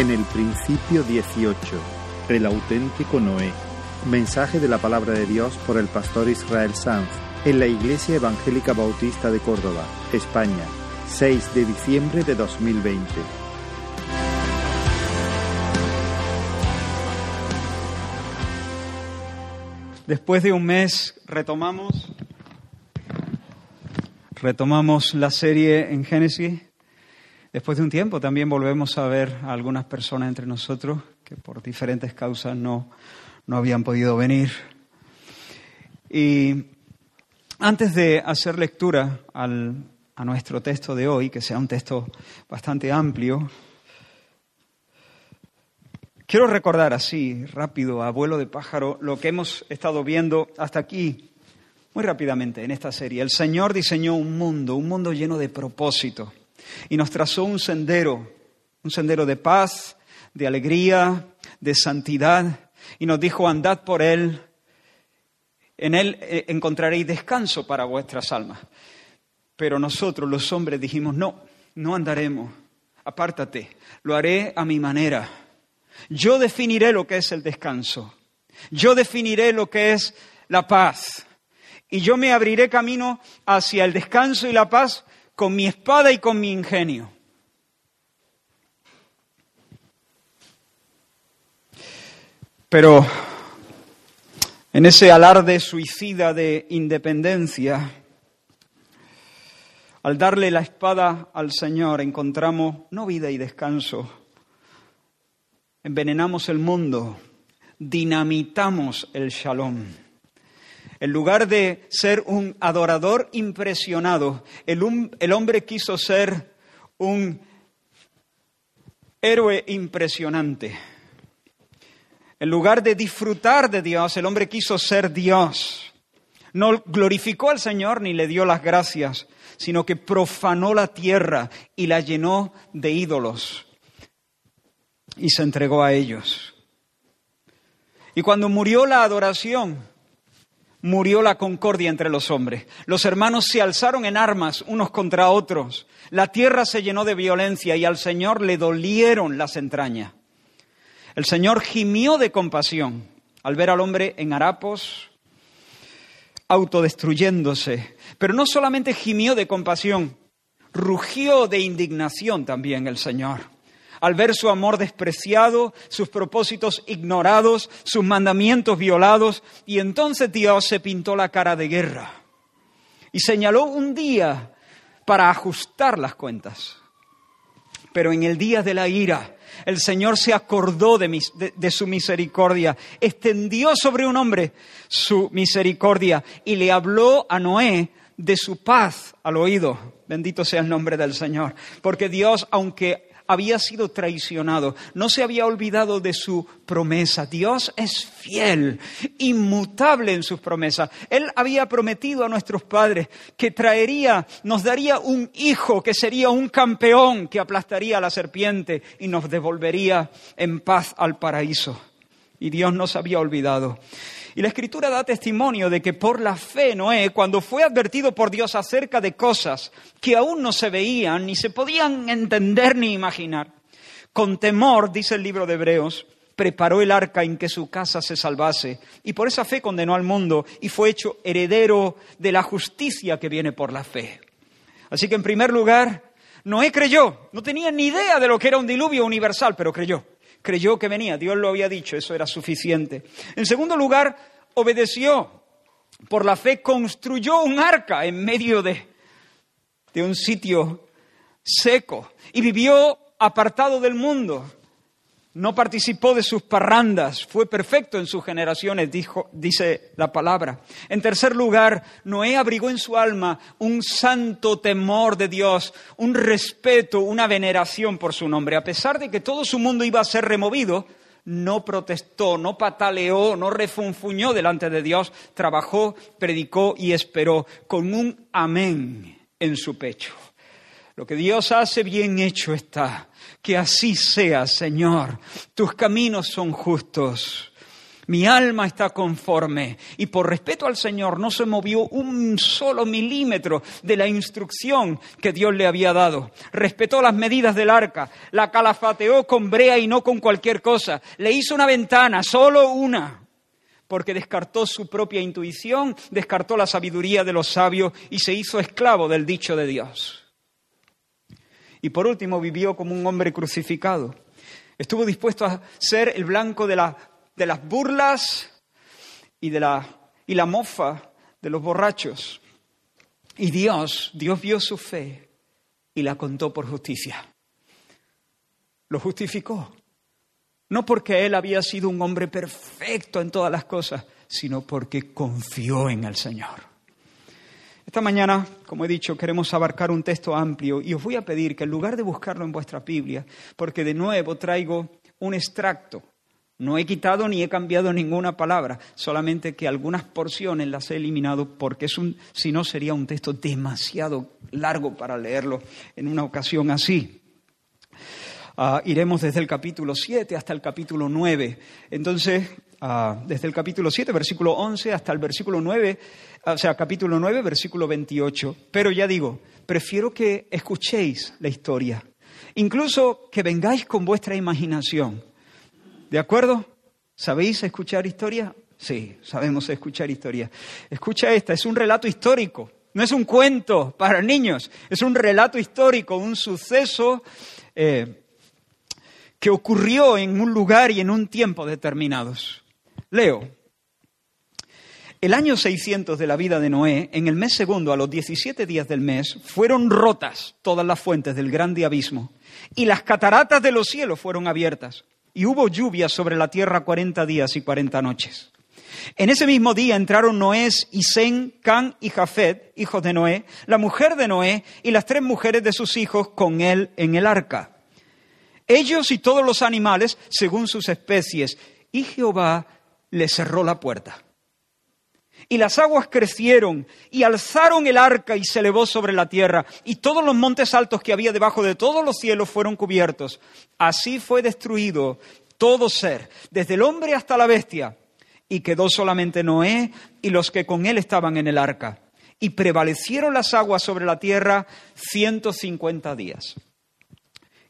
En el principio 18, el auténtico Noé. Mensaje de la palabra de Dios por el pastor Israel Sanz en la Iglesia Evangélica Bautista de Córdoba, España, 6 de diciembre de 2020. Después de un mes retomamos retomamos la serie en Génesis. Después de un tiempo también volvemos a ver a algunas personas entre nosotros que por diferentes causas no, no habían podido venir. Y antes de hacer lectura al, a nuestro texto de hoy, que sea un texto bastante amplio, quiero recordar así, rápido, a vuelo de pájaro, lo que hemos estado viendo hasta aquí muy rápidamente en esta serie. El Señor diseñó un mundo, un mundo lleno de propósito, y nos trazó un sendero, un sendero de paz, de alegría, de santidad, y nos dijo, andad por él, en él eh, encontraréis descanso para vuestras almas. Pero nosotros los hombres dijimos, no, no andaremos, apártate, lo haré a mi manera. Yo definiré lo que es el descanso, yo definiré lo que es la paz y yo me abriré camino hacia el descanso y la paz con mi espada y con mi ingenio. Pero en ese alarde suicida de independencia, al darle la espada al Señor encontramos no vida y descanso, envenenamos el mundo, dinamitamos el shalom. En lugar de ser un adorador impresionado, el, hombre quiso ser un héroe impresionante. En lugar de disfrutar de Dios, el hombre quiso ser Dios. No glorificó al Señor ni le dio las gracias, sino que profanó la tierra y la llenó de ídolos y se entregó a ellos. Y cuando murió la adoración, murió la concordia entre los hombres. Los hermanos se alzaron en armas unos contra otros. La tierra se llenó de violencia y al Señor le dolieron las entrañas. El Señor gimió de compasión al ver al hombre en harapos, autodestruyéndose. Pero no solamente gimió de compasión, rugió de indignación también el Señor al ver su amor despreciado, sus propósitos ignorados, sus mandamientos violados, y entonces Dios se pintó la cara de guerra y señaló un día para ajustar las cuentas. Pero en el día de la ira, el Señor se acordó de, de, su misericordia, extendió sobre un hombre su misericordia y le habló a Noé de su paz al oído. Bendito sea el nombre del Señor. Porque Dios, aunque había sido traicionado, no se había olvidado de su promesa. Dios es fiel, inmutable en sus promesas. Él había prometido a nuestros padres que traería, nos daría un hijo que sería un campeón que aplastaría a la serpiente y nos devolvería en paz al paraíso. Y Dios nos había olvidado. Y la escritura da testimonio de que por la fe Noé, cuando fue advertido por Dios acerca de cosas que aún no se veían, ni se podían entender ni imaginar, con temor, dice el libro de Hebreos, preparó el arca en que su casa se salvase, y por esa fe condenó al mundo y fue hecho heredero de la justicia que viene por la fe. Así que en primer lugar, Noé creyó, no tenía ni idea de lo que era un diluvio universal, pero creyó creyó que venía, Dios lo había dicho, eso era suficiente. En segundo lugar, obedeció. Por la fe construyó un arca en medio de, de un sitio seco y vivió apartado del mundo no participó de sus parrandas, fue perfecto en sus generaciones, dijo, dice la palabra. En tercer lugar, Noé abrigó en su alma un santo temor de Dios, un respeto, una veneración por su nombre. A pesar de que todo su mundo iba a ser removido, no protestó, no pataleó, no refunfuñó delante de Dios, trabajó, predicó y esperó con un amén en su pecho. Lo que Dios hace bien hecho está. Que así sea, Señor. Tus caminos son justos. Mi alma está conforme. Y por respeto al Señor no se movió un solo milímetro de la instrucción que Dios le había dado. Respetó las medidas del arca, la calafateó con brea y no con cualquier cosa. Le hizo una ventana, solo una porque descartó su propia intuición, descartó la sabiduría de los sabios y se hizo esclavo del dicho de Dios. Y por último vivió como un hombre crucificado. Estuvo dispuesto a ser el blanco de, de las burlas y de la, y la mofa de los borrachos. Y Dios, Dios vio su fe y la contó por justicia. Lo justificó. No porque él había sido un hombre perfecto en todas las cosas, sino porque confió en el Señor. Esta mañana, como he dicho, queremos abarcar un texto amplio y os voy a pedir que en lugar de buscarlo en vuestra Biblia, porque de nuevo traigo un extracto, no he quitado ni he cambiado ninguna palabra, solamente que algunas porciones las he eliminado porque es un, si no sería un texto demasiado largo para leerlo en una ocasión así. Ah, iremos desde el capítulo 7 hasta el capítulo 9. Entonces, ah, desde el capítulo 7, versículo 11, hasta el versículo 9, o sea, capítulo 9, versículo 28. Pero ya digo, prefiero que escuchéis la historia, incluso que vengáis con vuestra imaginación. ¿De acuerdo? ¿Sabéis escuchar historia? Sí, sabemos escuchar historia. Escucha esta, es un relato histórico. No es un cuento para niños, es un relato histórico, un suceso eh, que ocurrió en un lugar y en un tiempo determinados. Leo. El año 600 de la vida de Noé, en el mes segundo, a los 17 días del mes, fueron rotas todas las fuentes del grande abismo, y las cataratas de los cielos fueron abiertas, y hubo lluvia sobre la tierra cuarenta días y cuarenta noches. En ese mismo día entraron Noé, Isén, Can y Jafet, hijos de Noé, la mujer de Noé y las tres mujeres de sus hijos con él en el arca ellos y todos los animales según sus especies. Y Jehová le cerró la puerta. Y las aguas crecieron y alzaron el arca y se elevó sobre la tierra, y todos los montes altos que había debajo de todos los cielos fueron cubiertos. Así fue destruido todo ser, desde el hombre hasta la bestia, y quedó solamente Noé y los que con él estaban en el arca. Y prevalecieron las aguas sobre la tierra ciento cincuenta días.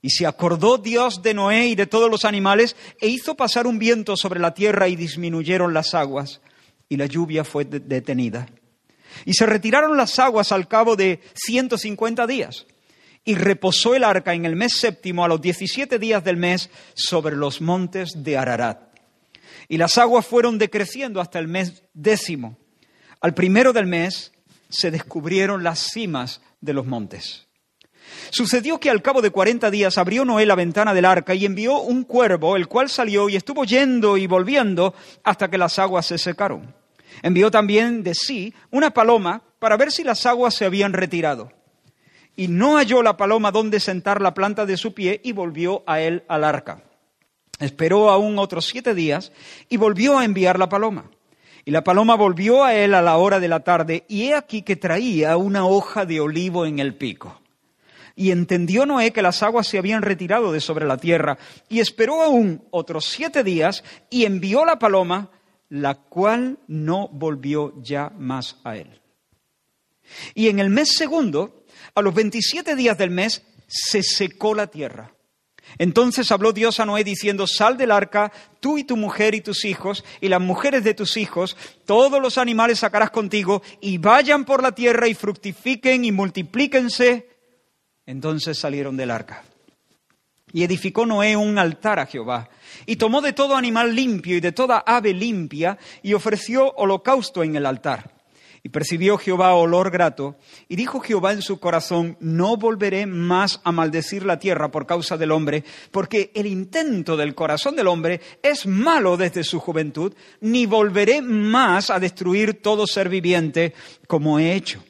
Y se acordó Dios de Noé y de todos los animales e hizo pasar un viento sobre la tierra y disminuyeron las aguas y la lluvia fue detenida. Y se retiraron las aguas al cabo de 150 días y reposó el arca en el mes séptimo a los 17 días del mes sobre los montes de Ararat. Y las aguas fueron decreciendo hasta el mes décimo. Al primero del mes se descubrieron las cimas de los montes. Sucedió que al cabo de cuarenta días abrió Noé la ventana del arca y envió un cuervo, el cual salió y estuvo yendo y volviendo hasta que las aguas se secaron. Envió también de sí una paloma para ver si las aguas se habían retirado. Y no halló la paloma donde sentar la planta de su pie y volvió a él al arca. Esperó aún otros siete días y volvió a enviar la paloma. Y la paloma volvió a él a la hora de la tarde y he aquí que traía una hoja de olivo en el pico. Y entendió Noé que las aguas se habían retirado de sobre la tierra, y esperó aún otros siete días, y envió la paloma, la cual no volvió ya más a él. Y en el mes segundo, a los veintisiete días del mes, se secó la tierra. Entonces habló Dios a Noé diciendo, sal del arca, tú y tu mujer y tus hijos, y las mujeres de tus hijos, todos los animales sacarás contigo, y vayan por la tierra y fructifiquen y multiplíquense entonces salieron del arca. Y edificó Noé un altar a Jehová, y tomó de todo animal limpio y de toda ave limpia, y ofreció holocausto en el altar. Y percibió Jehová olor grato, y dijo Jehová en su corazón, no volveré más a maldecir la tierra por causa del hombre, porque el intento del corazón del hombre es malo desde su juventud, ni volveré más a destruir todo ser viviente como he hecho.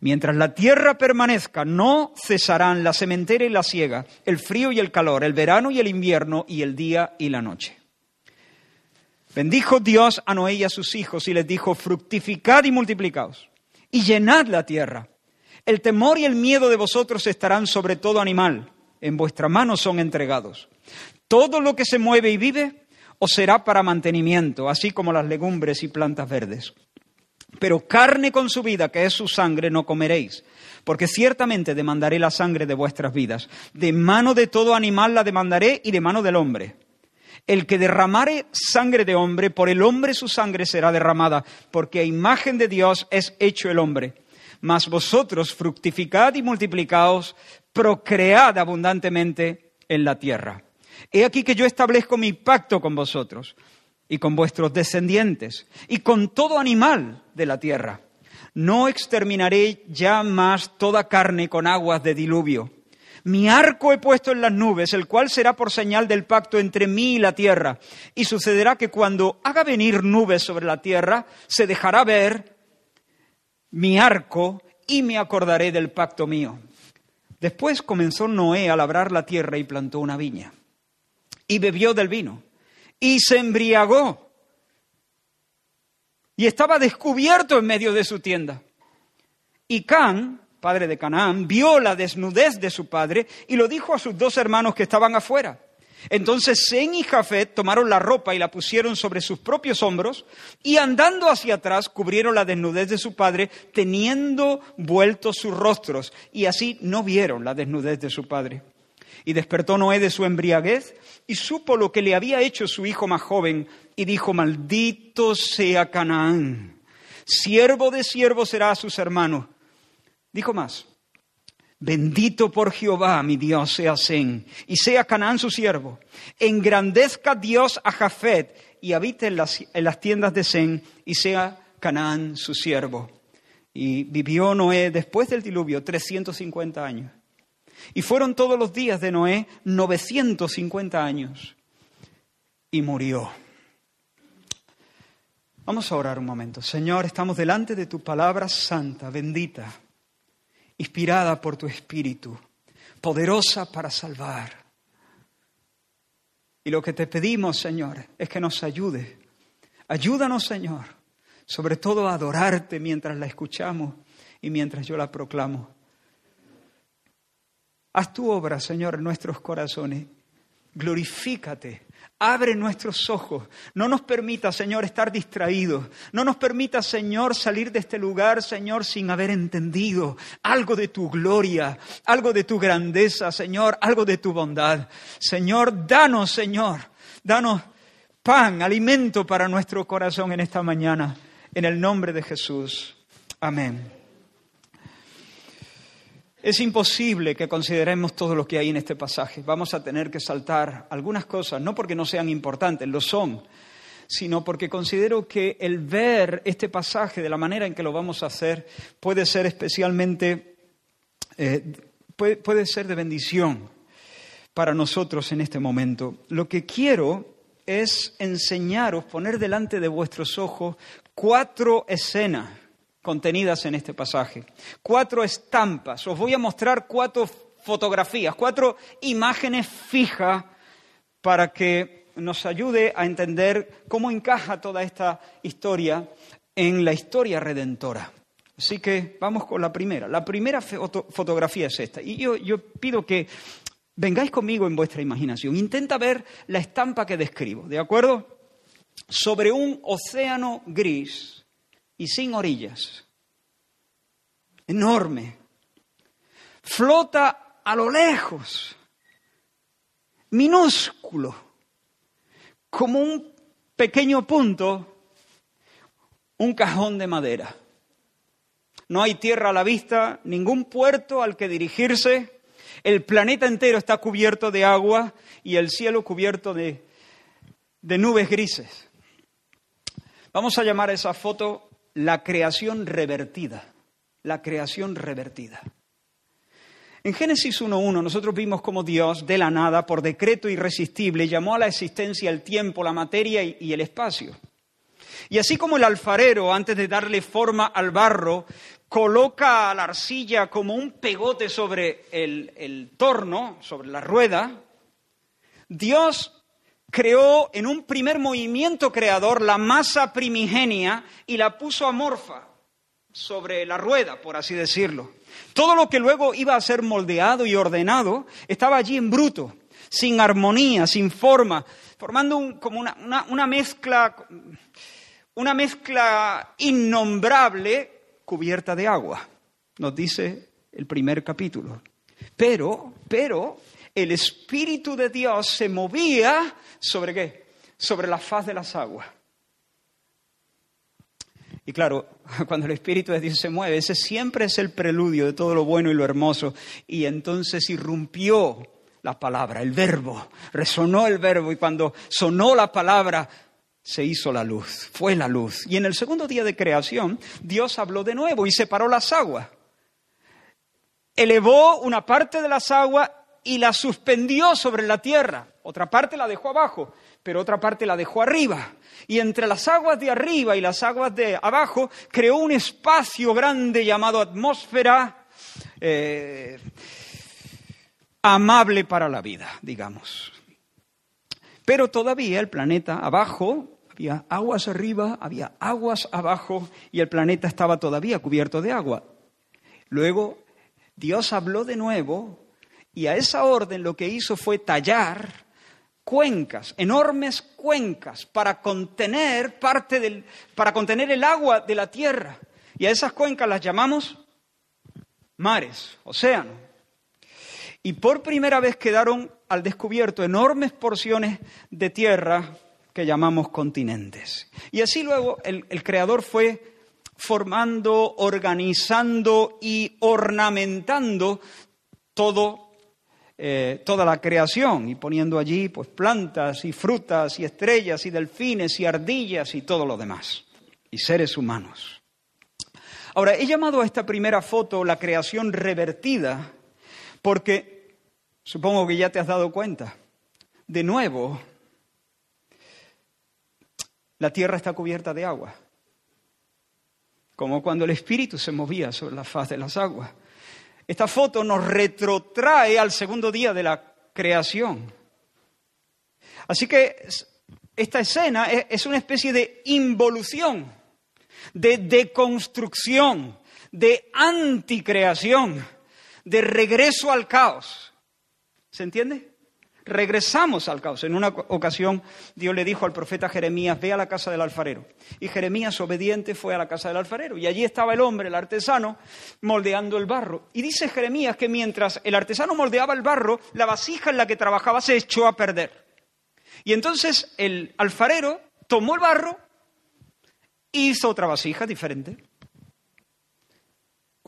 Mientras la tierra permanezca, no cesarán la sementera y la siega, el frío y el calor, el verano y el invierno, y el día y la noche. Bendijo Dios a Noé y a sus hijos y les dijo, fructificad y multiplicaos, y llenad la tierra. El temor y el miedo de vosotros estarán sobre todo animal, en vuestra mano son entregados. Todo lo que se mueve y vive, os será para mantenimiento, así como las legumbres y plantas verdes. Pero carne con su vida, que es su sangre, no comeréis, porque ciertamente demandaré la sangre de vuestras vidas. De mano de todo animal la demandaré y de mano del hombre. El que derramare sangre de hombre, por el hombre su sangre será derramada, porque a imagen de Dios es hecho el hombre. Mas vosotros fructificad y multiplicaos, procread abundantemente en la tierra. He aquí que yo establezco mi pacto con vosotros y con vuestros descendientes y con todo animal de la tierra. No exterminaré ya más toda carne con aguas de diluvio. Mi arco he puesto en las nubes, el cual será por señal del pacto entre mí y la tierra. Y sucederá que cuando haga venir nubes sobre la tierra, se dejará ver mi arco y me acordaré del pacto mío. Después comenzó Noé a labrar la tierra y plantó una viña. Y bebió del vino y se embriagó. Y estaba descubierto en medio de su tienda. Y Can, padre de Canaán, vio la desnudez de su padre y lo dijo a sus dos hermanos que estaban afuera. Entonces Sen y Jafet tomaron la ropa y la pusieron sobre sus propios hombros y andando hacia atrás cubrieron la desnudez de su padre, teniendo vueltos sus rostros, y así no vieron la desnudez de su padre. Y despertó Noé de su embriaguez y supo lo que le había hecho su hijo más joven y dijo, maldito sea Canaán, siervo de siervo será a sus hermanos. Dijo más, bendito por Jehová mi Dios sea Sen y sea Canaán su siervo. Engrandezca Dios a Jafet y habite en las, en las tiendas de Sen y sea Canaán su siervo. Y vivió Noé después del diluvio 350 años. Y fueron todos los días de Noé 950 años. Y murió. Vamos a orar un momento. Señor, estamos delante de tu palabra santa, bendita, inspirada por tu Espíritu, poderosa para salvar. Y lo que te pedimos, Señor, es que nos ayude. Ayúdanos, Señor, sobre todo a adorarte mientras la escuchamos y mientras yo la proclamo. Haz tu obra, Señor, en nuestros corazones. Glorifícate. Abre nuestros ojos. No nos permita, Señor, estar distraídos. No nos permita, Señor, salir de este lugar, Señor, sin haber entendido algo de tu gloria, algo de tu grandeza, Señor, algo de tu bondad. Señor, danos, Señor, danos pan, alimento para nuestro corazón en esta mañana. En el nombre de Jesús. Amén. Es imposible que consideremos todo lo que hay en este pasaje. Vamos a tener que saltar algunas cosas, no porque no sean importantes, lo son, sino porque considero que el ver este pasaje de la manera en que lo vamos a hacer puede ser especialmente, eh, puede, puede ser de bendición para nosotros en este momento. Lo que quiero es enseñaros, poner delante de vuestros ojos cuatro escenas contenidas en este pasaje. Cuatro estampas. Os voy a mostrar cuatro fotografías, cuatro imágenes fijas para que nos ayude a entender cómo encaja toda esta historia en la historia redentora. Así que vamos con la primera. La primera fotografía es esta. Y yo, yo pido que vengáis conmigo en vuestra imaginación. Intenta ver la estampa que describo, ¿de acuerdo? Sobre un océano gris, y sin orillas. Enorme. Flota a lo lejos. Minúsculo. Como un pequeño punto, un cajón de madera. No hay tierra a la vista, ningún puerto al que dirigirse. El planeta entero está cubierto de agua y el cielo cubierto de, de nubes grises. Vamos a llamar a esa foto la creación revertida, la creación revertida. En Génesis 1.1 nosotros vimos cómo Dios, de la nada, por decreto irresistible, llamó a la existencia el tiempo, la materia y el espacio. Y así como el alfarero, antes de darle forma al barro, coloca la arcilla como un pegote sobre el, el torno, sobre la rueda, Dios creó en un primer movimiento creador la masa primigenia y la puso amorfa sobre la rueda, por así decirlo. Todo lo que luego iba a ser moldeado y ordenado estaba allí en bruto. sin armonía, sin forma, formando como una, una mezcla, una mezcla innombrable cubierta de agua, nos dice el primer capítulo. Pero, pero, el Espíritu de Dios se movía sobre qué? Sobre la faz de las aguas. Y claro, cuando el Espíritu de Dios se mueve, ese siempre es el preludio de todo lo bueno y lo hermoso. Y entonces irrumpió la palabra, el verbo, resonó el verbo y cuando sonó la palabra, se hizo la luz, fue la luz. Y en el segundo día de creación, Dios habló de nuevo y separó las aguas. Elevó una parte de las aguas y la suspendió sobre la tierra. Otra parte la dejó abajo, pero otra parte la dejó arriba y entre las aguas de arriba y las aguas de abajo creó un espacio grande llamado atmósfera eh, amable para la vida, digamos. Pero todavía el planeta abajo, había aguas arriba, había aguas abajo y el planeta estaba todavía cubierto de agua. Luego Dios habló de nuevo y a esa orden lo que hizo fue tallar cuencas, enormes cuencas para contener parte del, para contener el agua de la tierra. Y a esas cuencas las llamamos mares, océanos. Y por primera vez quedaron al descubierto enormes porciones de tierra que llamamos continentes. Y así luego el, el creador fue formando, organizando y ornamentando todo eh, toda la creación y poniendo allí pues plantas y frutas y estrellas y delfines y ardillas y todo lo demás y seres humanos. Ahora, he llamado a esta primera foto la creación revertida porque supongo que ya te has dado cuenta. De nuevo, la tierra está cubierta de agua, como cuando el espíritu se movía sobre la faz de las aguas. Esta foto nos retrotrae al segundo día de la creación. Así que esta escena es una especie de involución, de deconstrucción, de anticreación, de regreso al caos. ¿Se entiende? Regresamos al caos. En una ocasión Dios le dijo al profeta Jeremías, ve a la casa del alfarero. Y Jeremías, obediente, fue a la casa del alfarero. Y allí estaba el hombre, el artesano, moldeando el barro. Y dice Jeremías que mientras el artesano moldeaba el barro, la vasija en la que trabajaba se echó a perder. Y entonces el alfarero tomó el barro e hizo otra vasija diferente.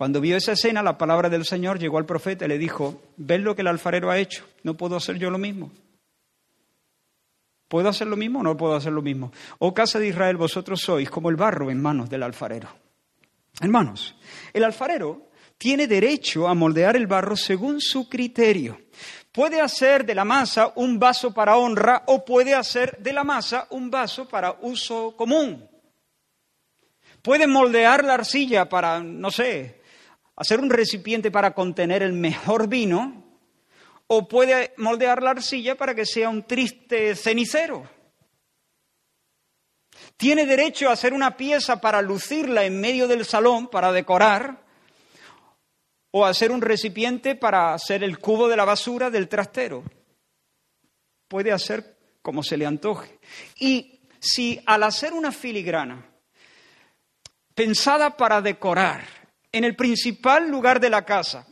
Cuando vio esa escena, la palabra del Señor llegó al profeta y le dijo, ¿ves lo que el alfarero ha hecho? ¿No puedo hacer yo lo mismo? ¿Puedo hacer lo mismo o no puedo hacer lo mismo? Oh casa de Israel, vosotros sois como el barro en manos del alfarero. Hermanos, el alfarero tiene derecho a moldear el barro según su criterio. Puede hacer de la masa un vaso para honra o puede hacer de la masa un vaso para uso común. Puede moldear la arcilla para, no sé, hacer un recipiente para contener el mejor vino o puede moldear la arcilla para que sea un triste cenicero. Tiene derecho a hacer una pieza para lucirla en medio del salón, para decorar, o hacer un recipiente para hacer el cubo de la basura del trastero. Puede hacer como se le antoje. Y si al hacer una filigrana pensada para decorar, en el principal lugar de la casa,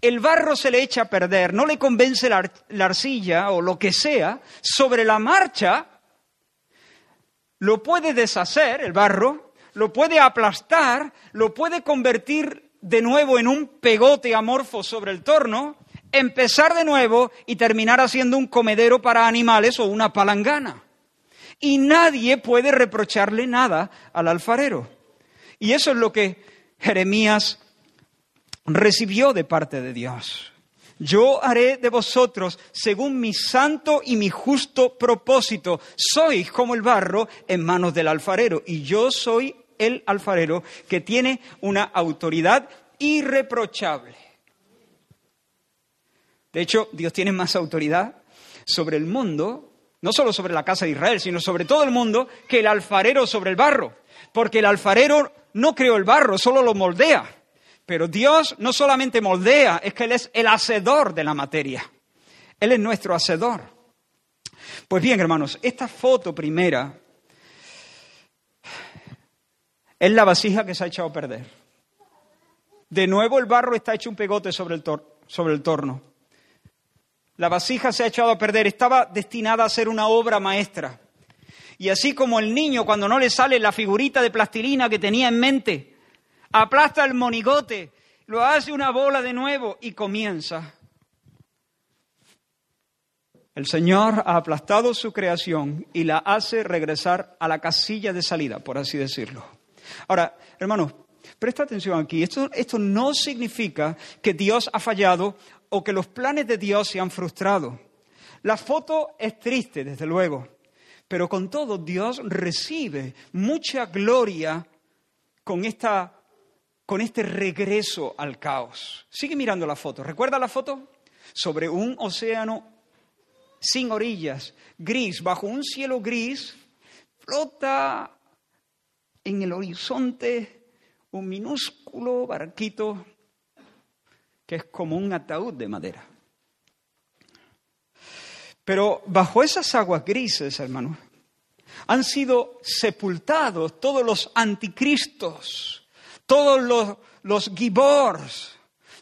el barro se le echa a perder, no le convence la, arcilla o lo que sea, sobre la marcha lo puede deshacer el barro, lo puede aplastar, lo puede convertir de nuevo en un pegote amorfo sobre el torno, empezar de nuevo y terminar haciendo un comedero para animales o una palangana. Y nadie puede reprocharle nada al alfarero. Y eso es lo que Jeremías recibió de parte de Dios. Yo haré de vosotros según mi santo y mi justo propósito. Sois como el barro en manos del alfarero y yo soy el alfarero que tiene una autoridad irreprochable. De hecho, Dios tiene más autoridad sobre el mundo, no solo sobre la casa de Israel, sino sobre todo el mundo, que el alfarero sobre el barro. Porque el alfarero no creó el barro, solo lo moldea. Pero Dios no solamente moldea, es que Él es el hacedor de la materia. Él es nuestro hacedor. Pues bien, hermanos, esta foto primera es la vasija que se ha echado a perder. De nuevo el barro está hecho un pegote sobre el, sobre el torno. La vasija se ha echado a perder, estaba destinada a ser una obra maestra. Y así como el niño cuando no le sale la figurita de plastilina que tenía en mente, aplasta el monigote, lo hace una bola de nuevo y comienza. El Señor ha aplastado su creación y la hace regresar a la casilla de salida, por así decirlo. Ahora, hermanos, presta atención aquí. Esto, esto no significa que Dios ha fallado o que los planes de Dios se han frustrado. La foto es triste, desde luego, pero con todo Dios recibe mucha gloria con, esta, con este regreso al caos. Sigue mirando la foto. ¿Recuerda la foto? Sobre un océano sin orillas, gris, bajo un cielo gris, flota en el horizonte un minúsculo barquito que es como un ataúd de madera. Pero bajo esas aguas grises, hermanos, han sido sepultados todos los anticristos, todos los, los gibors,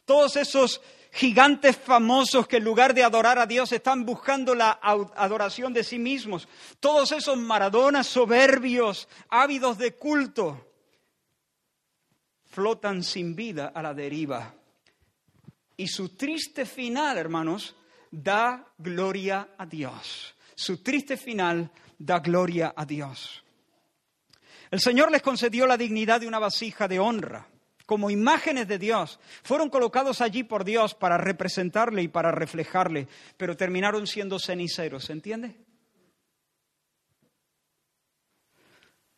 todos esos gigantes famosos que en lugar de adorar a Dios están buscando la adoración de sí mismos, todos esos maradonas soberbios, ávidos de culto, flotan sin vida a la deriva. Y su triste final, hermanos, da gloria a Dios. Su triste final da gloria a Dios. El Señor les concedió la dignidad de una vasija de honra como imágenes de Dios. Fueron colocados allí por Dios para representarle y para reflejarle, pero terminaron siendo ceniceros, ¿se entiende?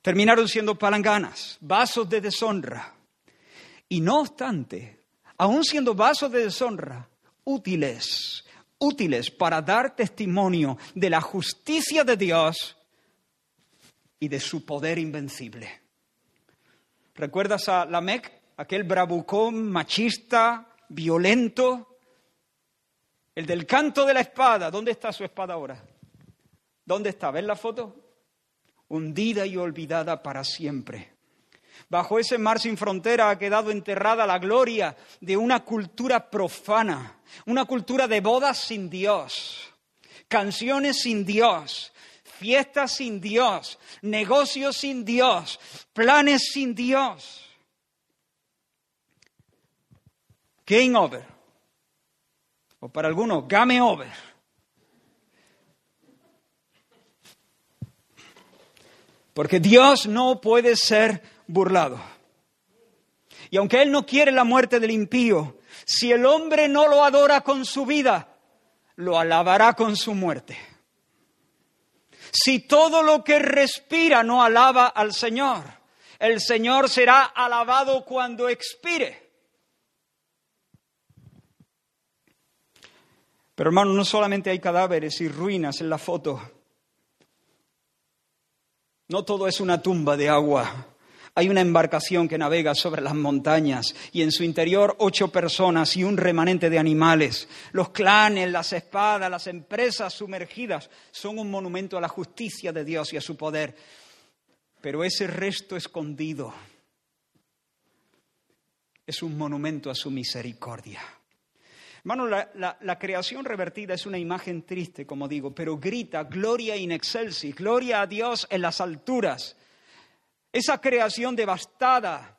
Terminaron siendo palanganas, vasos de deshonra. Y no obstante, aun siendo vasos de deshonra, útiles, útiles para dar testimonio de la justicia de Dios y de su poder invencible. ¿Recuerdas a Lamec? aquel bravucón machista, violento, el del canto de la espada. ¿Dónde está su espada ahora? ¿Dónde está? ¿Ves la foto? Hundida y olvidada para siempre. Bajo ese mar sin frontera ha quedado enterrada la gloria de una cultura profana, una cultura de bodas sin Dios, canciones sin Dios, fiestas sin Dios, negocios sin Dios, planes sin Dios. game over. O para algunos, game over. Porque Dios no puede ser burlado. Y aunque Él no quiere la muerte del impío, si el hombre no lo adora con su vida, lo alabará con su muerte. Si todo lo que respira no alaba al Señor, el Señor será alabado cuando expire. Pero hermano, no solamente hay cadáveres y ruinas en la foto. No todo es una tumba de agua. Hay una embarcación que navega sobre las montañas y en su interior ocho personas y un remanente de animales. Los clanes, las espadas, las empresas sumergidas son un monumento a la justicia de Dios y a su poder. Pero ese resto escondido es un monumento a su misericordia. Hermano, la, creación revertida es una imagen triste, como digo, pero grita gloria in excelsis, gloria a Dios en las alturas. Esa creación devastada,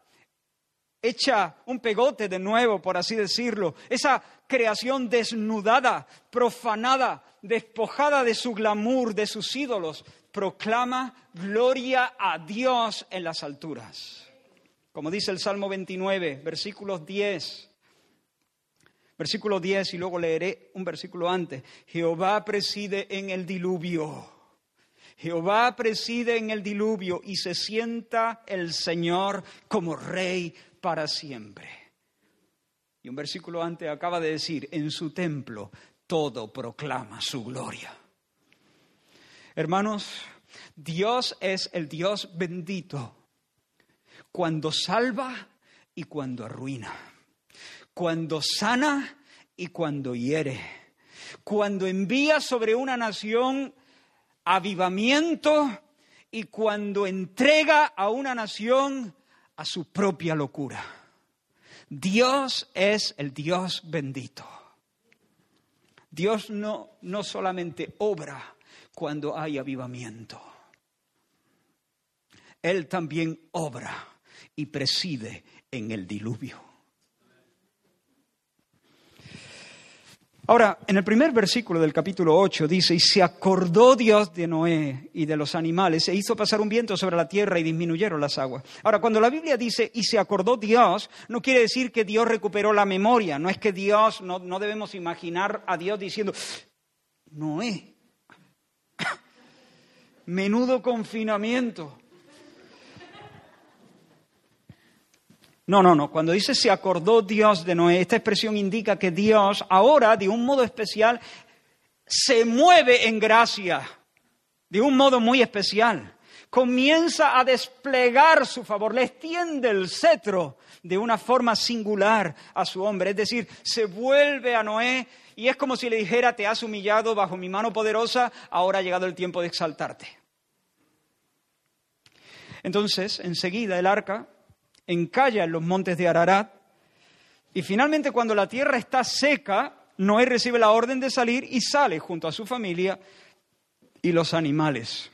hecha un pegote de nuevo, por así decirlo, esa creación desnudada, profanada, despojada de su glamour, de sus ídolos, proclama gloria a Dios en las alturas. Como dice el Salmo 29, versículos 10 Versículo 10 y luego leeré un versículo antes. Jehová preside en el diluvio. Jehová preside en el diluvio y se sienta el Señor como rey para siempre. Y un versículo antes acaba de decir, en su templo todo proclama su gloria. Hermanos, Dios es el Dios bendito cuando salva y cuando arruina cuando sana y cuando hiere, cuando envía sobre una nación avivamiento y cuando entrega a una nación a su propia locura. Dios es el Dios bendito. Dios no, no solamente obra cuando hay avivamiento. Él también obra y preside en el diluvio. Ahora, en el primer versículo del capítulo 8 dice, y se acordó Dios de Noé y de los animales, e hizo pasar un viento sobre la tierra y disminuyeron las aguas. Ahora, cuando la Biblia dice, y se acordó Dios, no quiere decir que Dios recuperó la memoria, no es que Dios, no, no debemos imaginar a Dios diciendo, Noé, menudo confinamiento. No, no, no. Cuando dice se acordó Dios de Noé, esta expresión indica que Dios ahora, de un modo especial, se mueve en gracia, de un modo muy especial. Comienza a desplegar su favor, le extiende el cetro de una forma singular a su hombre. Es decir, se vuelve a Noé y es como si le dijera, te has humillado bajo mi mano poderosa, ahora ha llegado el tiempo de exaltarte. Entonces, enseguida el arca encalla en los montes de Ararat. Y finalmente, cuando la tierra está seca, Noé recibe la orden de salir y sale junto a su familia y los animales.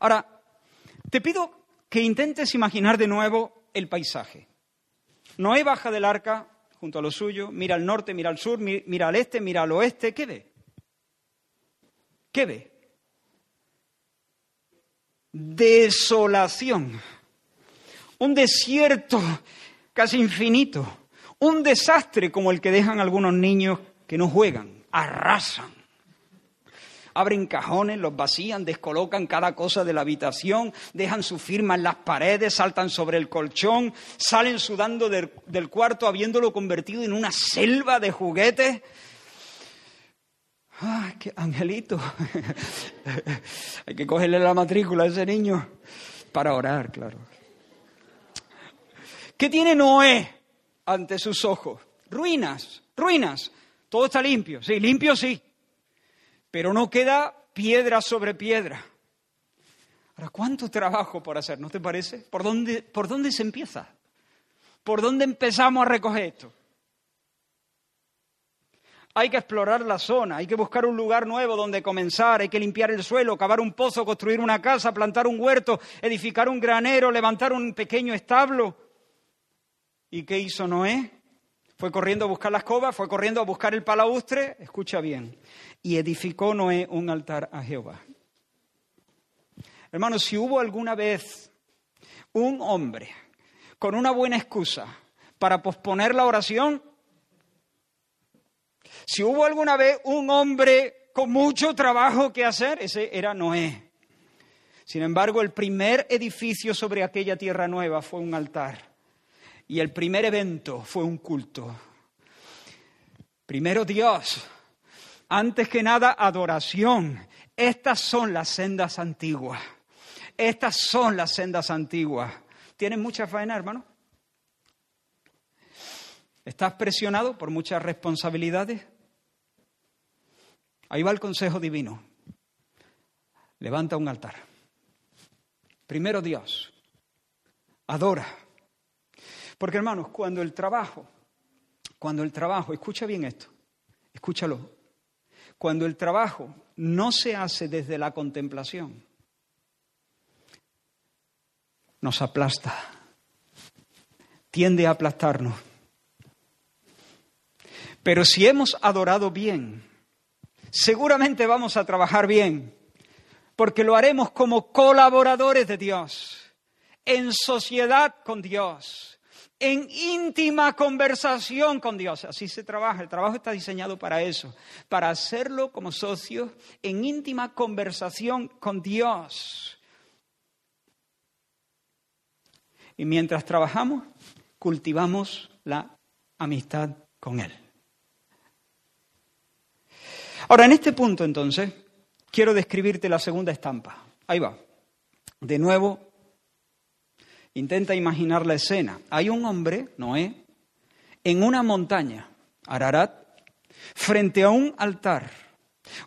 Ahora, te pido que intentes imaginar de nuevo el paisaje. Noé baja del arca junto a lo suyo, mira al norte, mira al sur, mira al este, mira al oeste. ¿Qué ve? ¿Qué ve? Desolación un desierto casi infinito, un desastre como el que dejan algunos niños que no juegan, arrasan. Abren cajones, los vacían, descolocan cada cosa de la habitación, dejan su firma en las paredes, saltan sobre el colchón, salen sudando del, cuarto habiéndolo convertido en una selva de juguetes. ¡Ay, qué angelito! Hay que cogerle la matrícula a ese niño para orar, claro. ¿Qué tiene Noé ante sus ojos? Ruinas, ruinas. Todo está limpio, sí, limpio sí. Pero no queda piedra sobre piedra. Ahora, ¿cuánto trabajo por hacer? ¿No te parece? ¿Por dónde, por dónde se empieza? ¿Por dónde empezamos a recoger esto? Hay que explorar la zona, hay que buscar un lugar nuevo donde comenzar, hay que limpiar el suelo, cavar un pozo, construir una casa, plantar un huerto, edificar un granero, levantar un pequeño establo. ¿Y qué hizo Noé? Fue corriendo a buscar la escoba, fue corriendo a buscar el palaustre, escucha bien, y edificó Noé un altar a Jehová. Hermanos, si hubo alguna vez un hombre con una buena excusa para posponer la oración, si hubo alguna vez un hombre con mucho trabajo que hacer, ese era Noé. Sin embargo, el primer edificio sobre aquella tierra nueva fue un altar. Y el primer evento fue un culto. Primero Dios, antes que nada adoración. Estas son las sendas antiguas. Estas son las sendas antiguas. ¿Tienes mucha faena, hermano? ¿Estás presionado por muchas responsabilidades? Ahí va el consejo divino. Levanta un altar. Primero Dios. Adora. Porque hermanos, cuando el trabajo, cuando el trabajo, escucha bien esto, escúchalo, cuando el trabajo no se hace desde la contemplación, nos aplasta, tiende a aplastarnos. Pero si hemos adorado bien, seguramente vamos a trabajar bien, porque lo haremos como colaboradores de Dios, en sociedad con Dios, en íntima conversación con Dios. Así se trabaja, el trabajo está diseñado para eso, para hacerlo como socios en íntima conversación con Dios. Y mientras trabajamos, cultivamos la amistad con Él. Ahora, en este punto, entonces, quiero describirte la segunda estampa. Ahí va. De nuevo, Intenta imaginar la escena. Hay un hombre, Noé, en una montaña, Ararat, frente a un altar.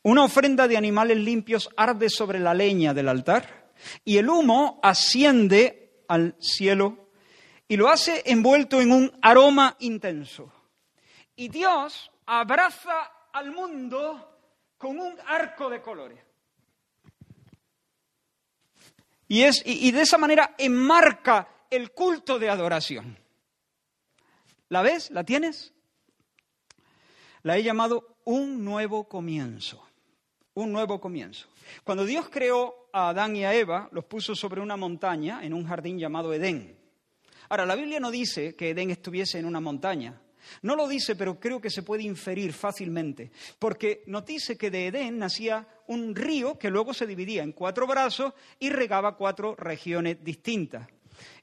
Una ofrenda de animales limpios arde sobre la leña del altar y el humo asciende al cielo y lo hace envuelto en un aroma intenso. Y Dios abraza al mundo con un arco de colores. Y, es, y, de esa manera enmarca el culto de adoración. ¿La ves? ¿La tienes? La he llamado un nuevo comienzo. Un nuevo comienzo. Cuando Dios creó a Adán y a Eva, los puso sobre una montaña en un jardín llamado Edén. Ahora, la Biblia no dice que Edén estuviese en una montaña. No lo dice, pero creo que se puede inferir fácilmente, porque nos dice que de Edén nacía un río que luego se dividía en cuatro brazos y regaba cuatro regiones distintas.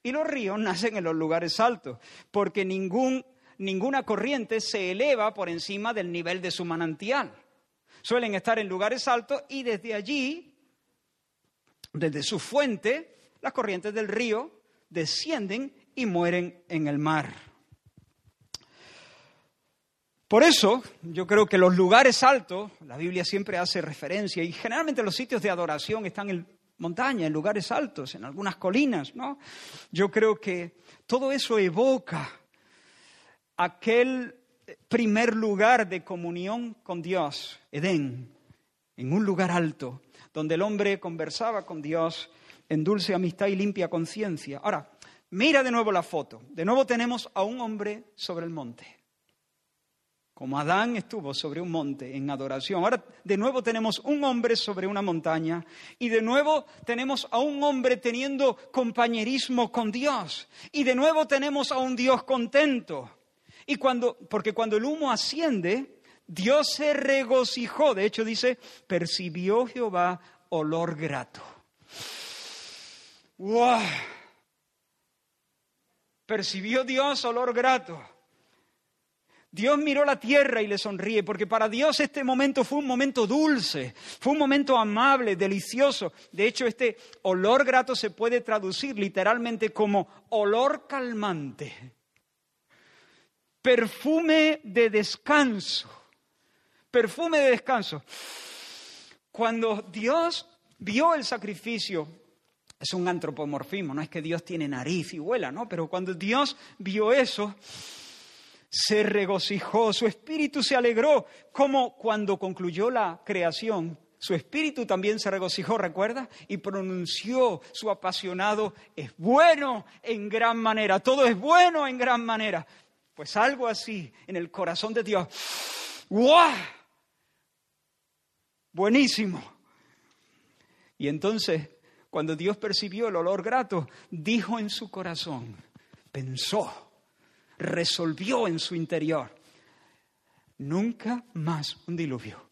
Y los ríos nacen en los lugares altos, porque ninguna corriente se eleva por encima del nivel de su manantial. Suelen estar en lugares altos y desde allí, desde su fuente, las corrientes del río descienden y mueren en el mar. Por eso yo creo que los lugares altos, la Biblia siempre hace referencia, y generalmente los sitios de adoración están en montaña, en lugares altos, en algunas colinas, ¿no? Yo creo que todo eso evoca aquel primer lugar de comunión con Dios, Edén, en un lugar alto, donde el hombre conversaba con Dios en dulce amistad y limpia conciencia. Ahora, mira de nuevo la foto. De nuevo tenemos a un hombre sobre el monte como Adán estuvo sobre un monte en adoración. Ahora de nuevo tenemos un hombre sobre una montaña y de nuevo tenemos a un hombre teniendo compañerismo con Dios y de nuevo tenemos a un Dios contento. Y cuando porque cuando el humo asciende, Dios se regocijó, de hecho dice, percibió Jehová olor grato. ¡Wow! Percibió Dios olor grato. Dios miró la tierra y le sonríe, porque para Dios este momento fue un momento dulce, fue un momento amable, delicioso. De hecho, este olor grato se puede traducir literalmente como olor calmante, perfume de descanso, perfume de descanso. Cuando Dios vio el sacrificio, es un antropomorfismo, no es que Dios tiene nariz y huela, ¿no? Pero cuando Dios vio eso, se regocijó, su espíritu se alegró, como cuando concluyó la creación. Su espíritu también se regocijó, ¿recuerda? Y pronunció su apasionado, es bueno en gran manera, todo es bueno en gran manera. Pues algo así en el corazón de Dios. ¡Guau! Buenísimo. Y entonces, cuando Dios percibió el olor grato, dijo en su corazón, pensó, resolvió en su interior. Nunca más un diluvio.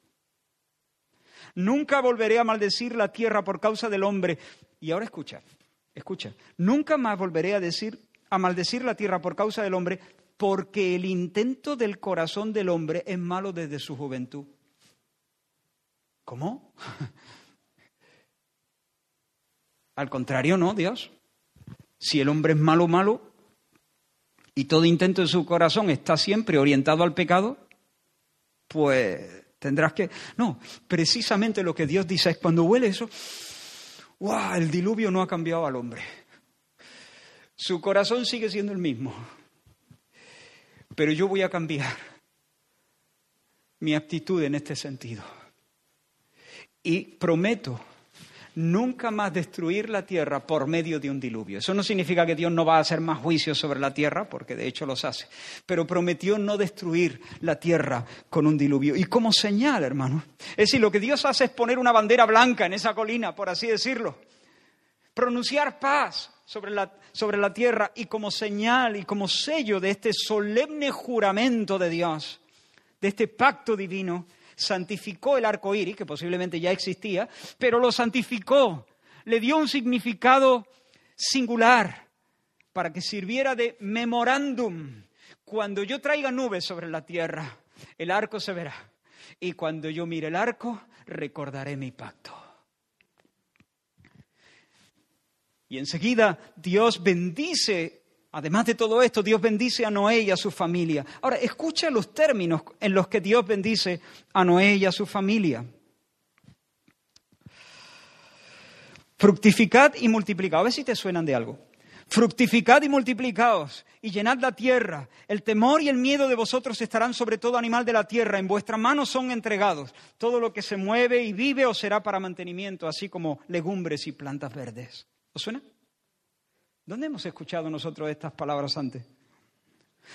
Nunca volveré a maldecir la tierra por causa del hombre. Y ahora escucha, escucha. Nunca más volveré a decir a maldecir la tierra por causa del hombre, porque el intento del corazón del hombre es malo desde su juventud. ¿Cómo? Al contrario, no, Dios. Si el hombre es malo, malo, y todo intento de su corazón está siempre orientado al pecado, pues tendrás que... No, precisamente lo que Dios dice es cuando huele eso, ¡wow! El diluvio no ha cambiado al hombre. Su corazón sigue siendo el mismo. Pero yo voy a cambiar mi actitud en este sentido. Y prometo nunca más destruir la tierra por medio de un diluvio. Eso no significa que Dios no va a hacer más juicios sobre la tierra, porque de hecho los hace, pero prometió no destruir la tierra con un diluvio. Y como señal, hermano, es decir, lo que Dios hace es poner una bandera blanca en esa colina, por así decirlo, pronunciar paz sobre la, sobre la tierra y como señal y como sello de este solemne juramento de Dios, de este pacto divino, santificó el arco iris, que posiblemente ya existía, pero lo santificó, le dio un significado singular para que sirviera de memorándum. Cuando yo traiga nubes sobre la tierra, el arco se verá. Y cuando yo mire el arco, recordaré mi pacto. Y enseguida Dios bendice Además de todo esto, Dios bendice a Noé y a su familia. Ahora, escucha los términos en los que Dios bendice a Noé y a su familia. Fructificad y multiplicad. A ver si te suenan de algo. Fructificad y multiplicaos y llenad la tierra. El temor y el miedo de vosotros estarán sobre todo animal de la tierra. En vuestras manos son entregados. Todo lo que se mueve y vive os será para mantenimiento, así como legumbres y plantas verdes. ¿Os suena? ¿Dónde hemos escuchado nosotros estas palabras antes?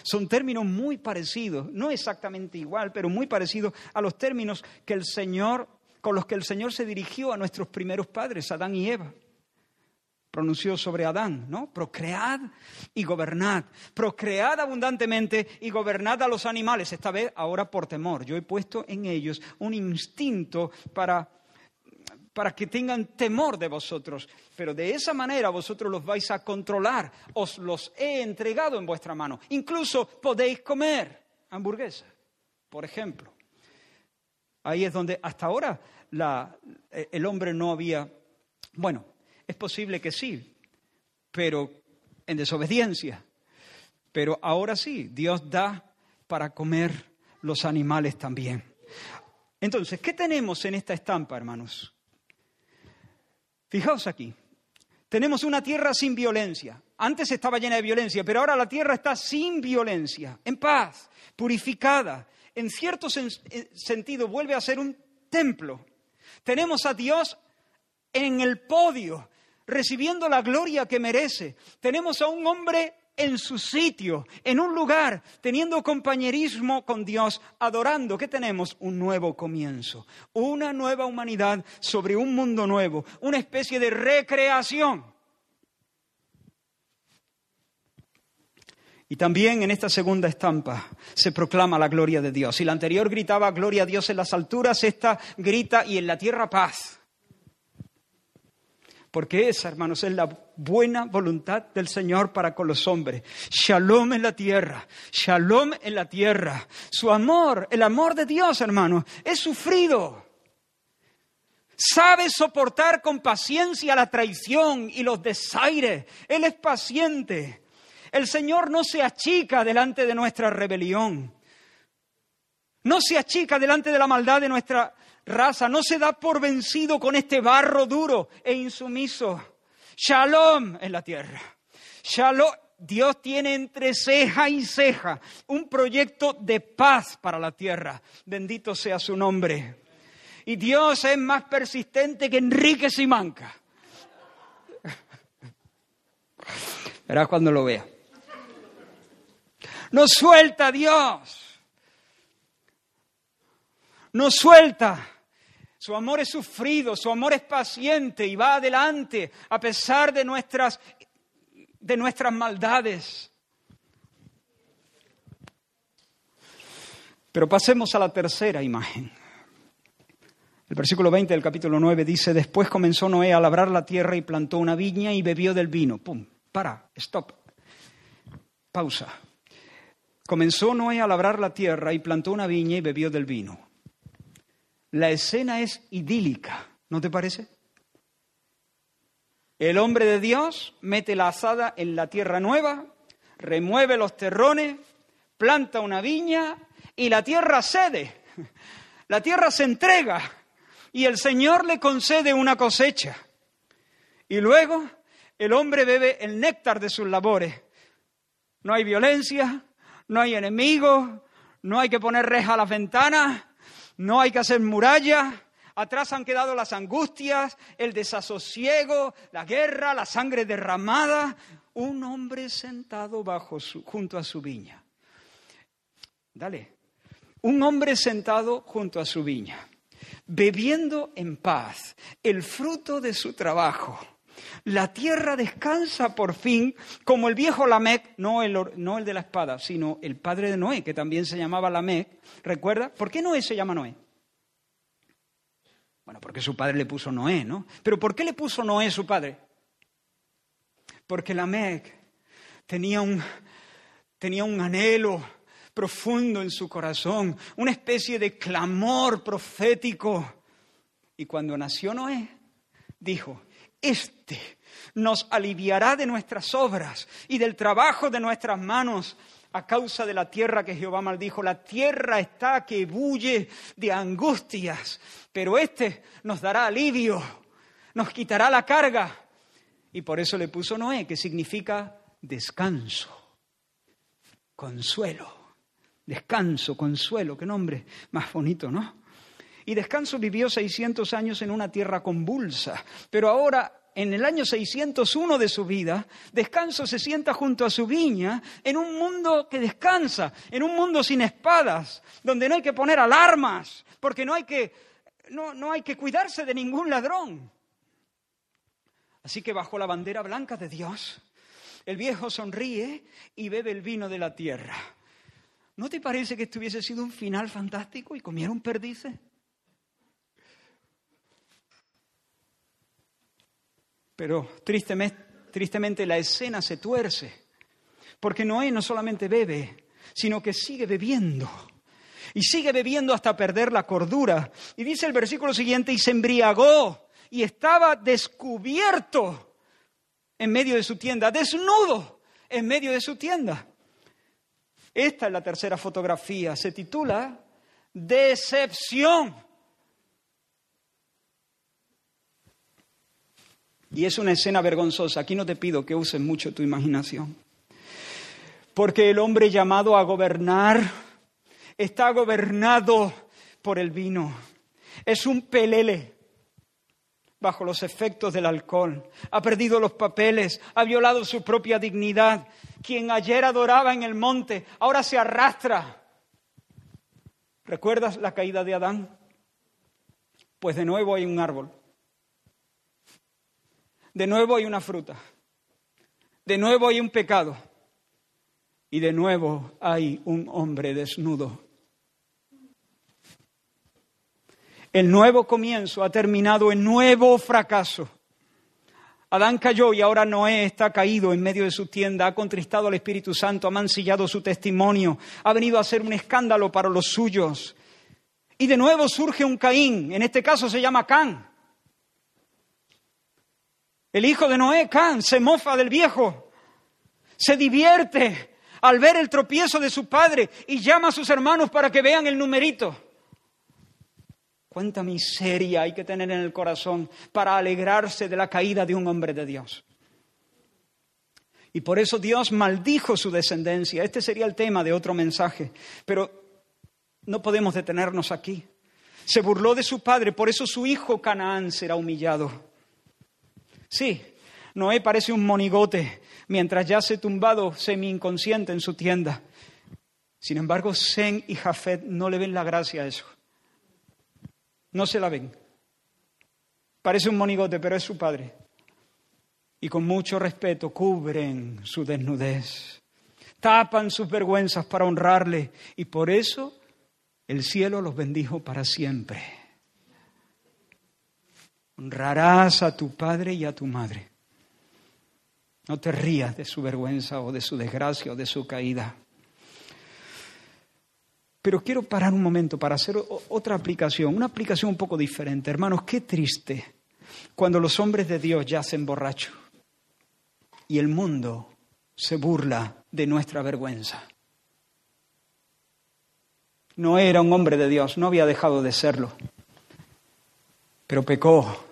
Son términos muy parecidos, no exactamente igual, pero muy parecidos a los términos que el Señor, con los que el Señor se dirigió a nuestros primeros padres, Adán y Eva pronunció sobre Adán, ¿no? Procread y gobernad. Procread abundantemente y gobernad a los animales, esta vez ahora por temor. Yo he puesto en ellos un instinto para, para que tengan temor de vosotros, pero de esa manera vosotros los vais a controlar. Os los he entregado en vuestra mano. Incluso podéis comer hamburguesa, por ejemplo. Ahí es donde hasta ahora el hombre no había, bueno, es posible que sí, pero en desobediencia. Pero ahora sí, Dios da para comer los animales también. Entonces, ¿qué tenemos en esta estampa, hermanos? Fijaos aquí. Tenemos una tierra sin violencia. Antes estaba llena de violencia, pero ahora la tierra está sin violencia, en paz, purificada. En cierto sentido vuelve a ser un templo. Tenemos a Dios en el podio, recibiendo la gloria que merece. Tenemos a un hombre en su sitio, en un lugar, teniendo compañerismo con Dios, adorando. ¿Qué tenemos? Un nuevo comienzo, una nueva humanidad sobre un mundo nuevo, una especie de recreación. Y también en esta segunda estampa se proclama la gloria de Dios. Si la anterior gritaba gloria a Dios en las alturas, esta grita y en la tierra paz. Porque esa, hermanos, es la buena voluntad del Señor para con los hombres. Shalom en la tierra, shalom en la tierra. Su amor, el amor de Dios, hermanos, es sufrido. Sabe soportar con paciencia la traición y los desaires. Él es paciente. El Señor no se achica delante de nuestra rebelión. No se achica delante de la maldad de nuestra raza no se da por vencido con este barro duro e insumiso. Shalom en la tierra. Shalom. Dios tiene entre ceja y ceja un proyecto de paz para la tierra. Bendito sea su nombre. Y Dios es más persistente que Enrique Simanca. Verás cuando lo vea. No suelta Dios. No suelta. Su amor es sufrido, su amor es paciente y va adelante a pesar de nuestras, de nuestras maldades. Pero pasemos a la tercera imagen. El versículo 20 del capítulo 9 dice, después comenzó Noé a labrar la tierra y plantó una viña y bebió del vino. ¡Pum! Para, stop. Pausa. Comenzó Noé a labrar la tierra y plantó una viña y bebió del vino. La escena es idílica, ¿no te parece? El hombre de Dios mete la asada en la tierra nueva, remueve los terrones, planta una viña y la tierra cede. La tierra se entrega y el Señor le concede una cosecha. Y luego el hombre bebe el néctar de sus labores. No hay violencia, no hay enemigos, no hay que poner reja a las ventanas, no hay que hacer murallas. Atrás han quedado las angustias, el desasosiego, la guerra, la sangre derramada. Un hombre sentado bajo junto a su viña. Dale. Un hombre sentado junto a su viña, bebiendo en paz el fruto de su trabajo. La tierra descansa por fin, como el viejo Lamec, no el, de la espada, sino el padre de Noé, que también se llamaba Lamec. ¿Recuerda? ¿Por qué Noé se llama Noé? Bueno, porque su padre le puso Noé, ¿no? Pero ¿por qué le puso Noé su padre? Porque Lamec tenía un anhelo profundo en su corazón, una especie de clamor profético. Y cuando nació Noé, dijo, este nos aliviará de nuestras obras y del trabajo de nuestras manos a causa de la tierra que Jehová maldijo. La tierra está que bulle de angustias, pero este nos dará alivio, nos quitará la carga. Y por eso le puso Noé, que significa descanso, consuelo. Descanso, consuelo, qué nombre más bonito, ¿no? Y Descanso vivió 600 años en una tierra convulsa, pero ahora en el año 601 de su vida, Descanso se sienta junto a su viña en un mundo que descansa, en un mundo sin espadas, donde no hay que poner alarmas, porque no hay que, no, no hay que cuidarse de ningún ladrón. Así que bajo la bandera blanca de Dios, el viejo sonríe y bebe el vino de la tierra. ¿No te parece que esto hubiese sido un final fantástico y comieron perdices? Pero tristemente, la escena se tuerce, porque Noé no solamente bebe, sino que sigue bebiendo. Y sigue bebiendo hasta perder la cordura. Y dice el versículo siguiente, y se embriagó y estaba descubierto en medio de su tienda, desnudo en medio de su tienda. Esta es la tercera fotografía, se titula Decepción. Y es una escena vergonzosa. Aquí no te pido que uses mucho tu imaginación. Porque el hombre llamado a gobernar está gobernado por el vino. Es un pelele bajo los efectos del alcohol. Ha perdido los papeles, ha violado su propia dignidad. Quien ayer adoraba en el monte, ahora se arrastra. ¿Recuerdas la caída de Adán? Pues de nuevo hay un árbol de nuevo hay una fruta. De nuevo hay un pecado. Y de nuevo hay un hombre desnudo. El nuevo comienzo ha terminado en nuevo fracaso. Adán cayó y ahora Noé está caído en medio de su tienda, ha contristado al Espíritu Santo, ha mancillado su testimonio, ha venido a ser un escándalo para los suyos. Y de nuevo surge un Caín, en este caso se llama Can. El hijo de Noé, Can, se mofa del viejo, se divierte al ver el tropiezo de su padre y llama a sus hermanos para que vean el numerito. Cuánta miseria hay que tener en el corazón para alegrarse de la caída de un hombre de Dios. Y por eso Dios maldijo su descendencia. Este sería el tema de otro mensaje. Pero no podemos detenernos aquí. Se burló de su padre, por eso su hijo Canaán será humillado. Sí, Noé parece un monigote mientras yace tumbado semi-inconsciente en su tienda. Sin embargo, Zen y Jafet no le ven la gracia a eso. No se la ven. Parece un monigote, pero es su padre. Y con mucho respeto cubren su desnudez, tapan sus vergüenzas para honrarle. Y por eso el cielo los bendijo para siempre. Honrarás a tu padre y a tu madre. No te rías de su vergüenza o de su desgracia o de su caída. Pero quiero parar un momento para hacer otra aplicación, una aplicación un poco diferente. Hermanos, qué triste cuando los hombres de Dios yacen borrachos y el mundo se burla de nuestra vergüenza. No era un hombre de Dios, no había dejado de serlo, pero pecó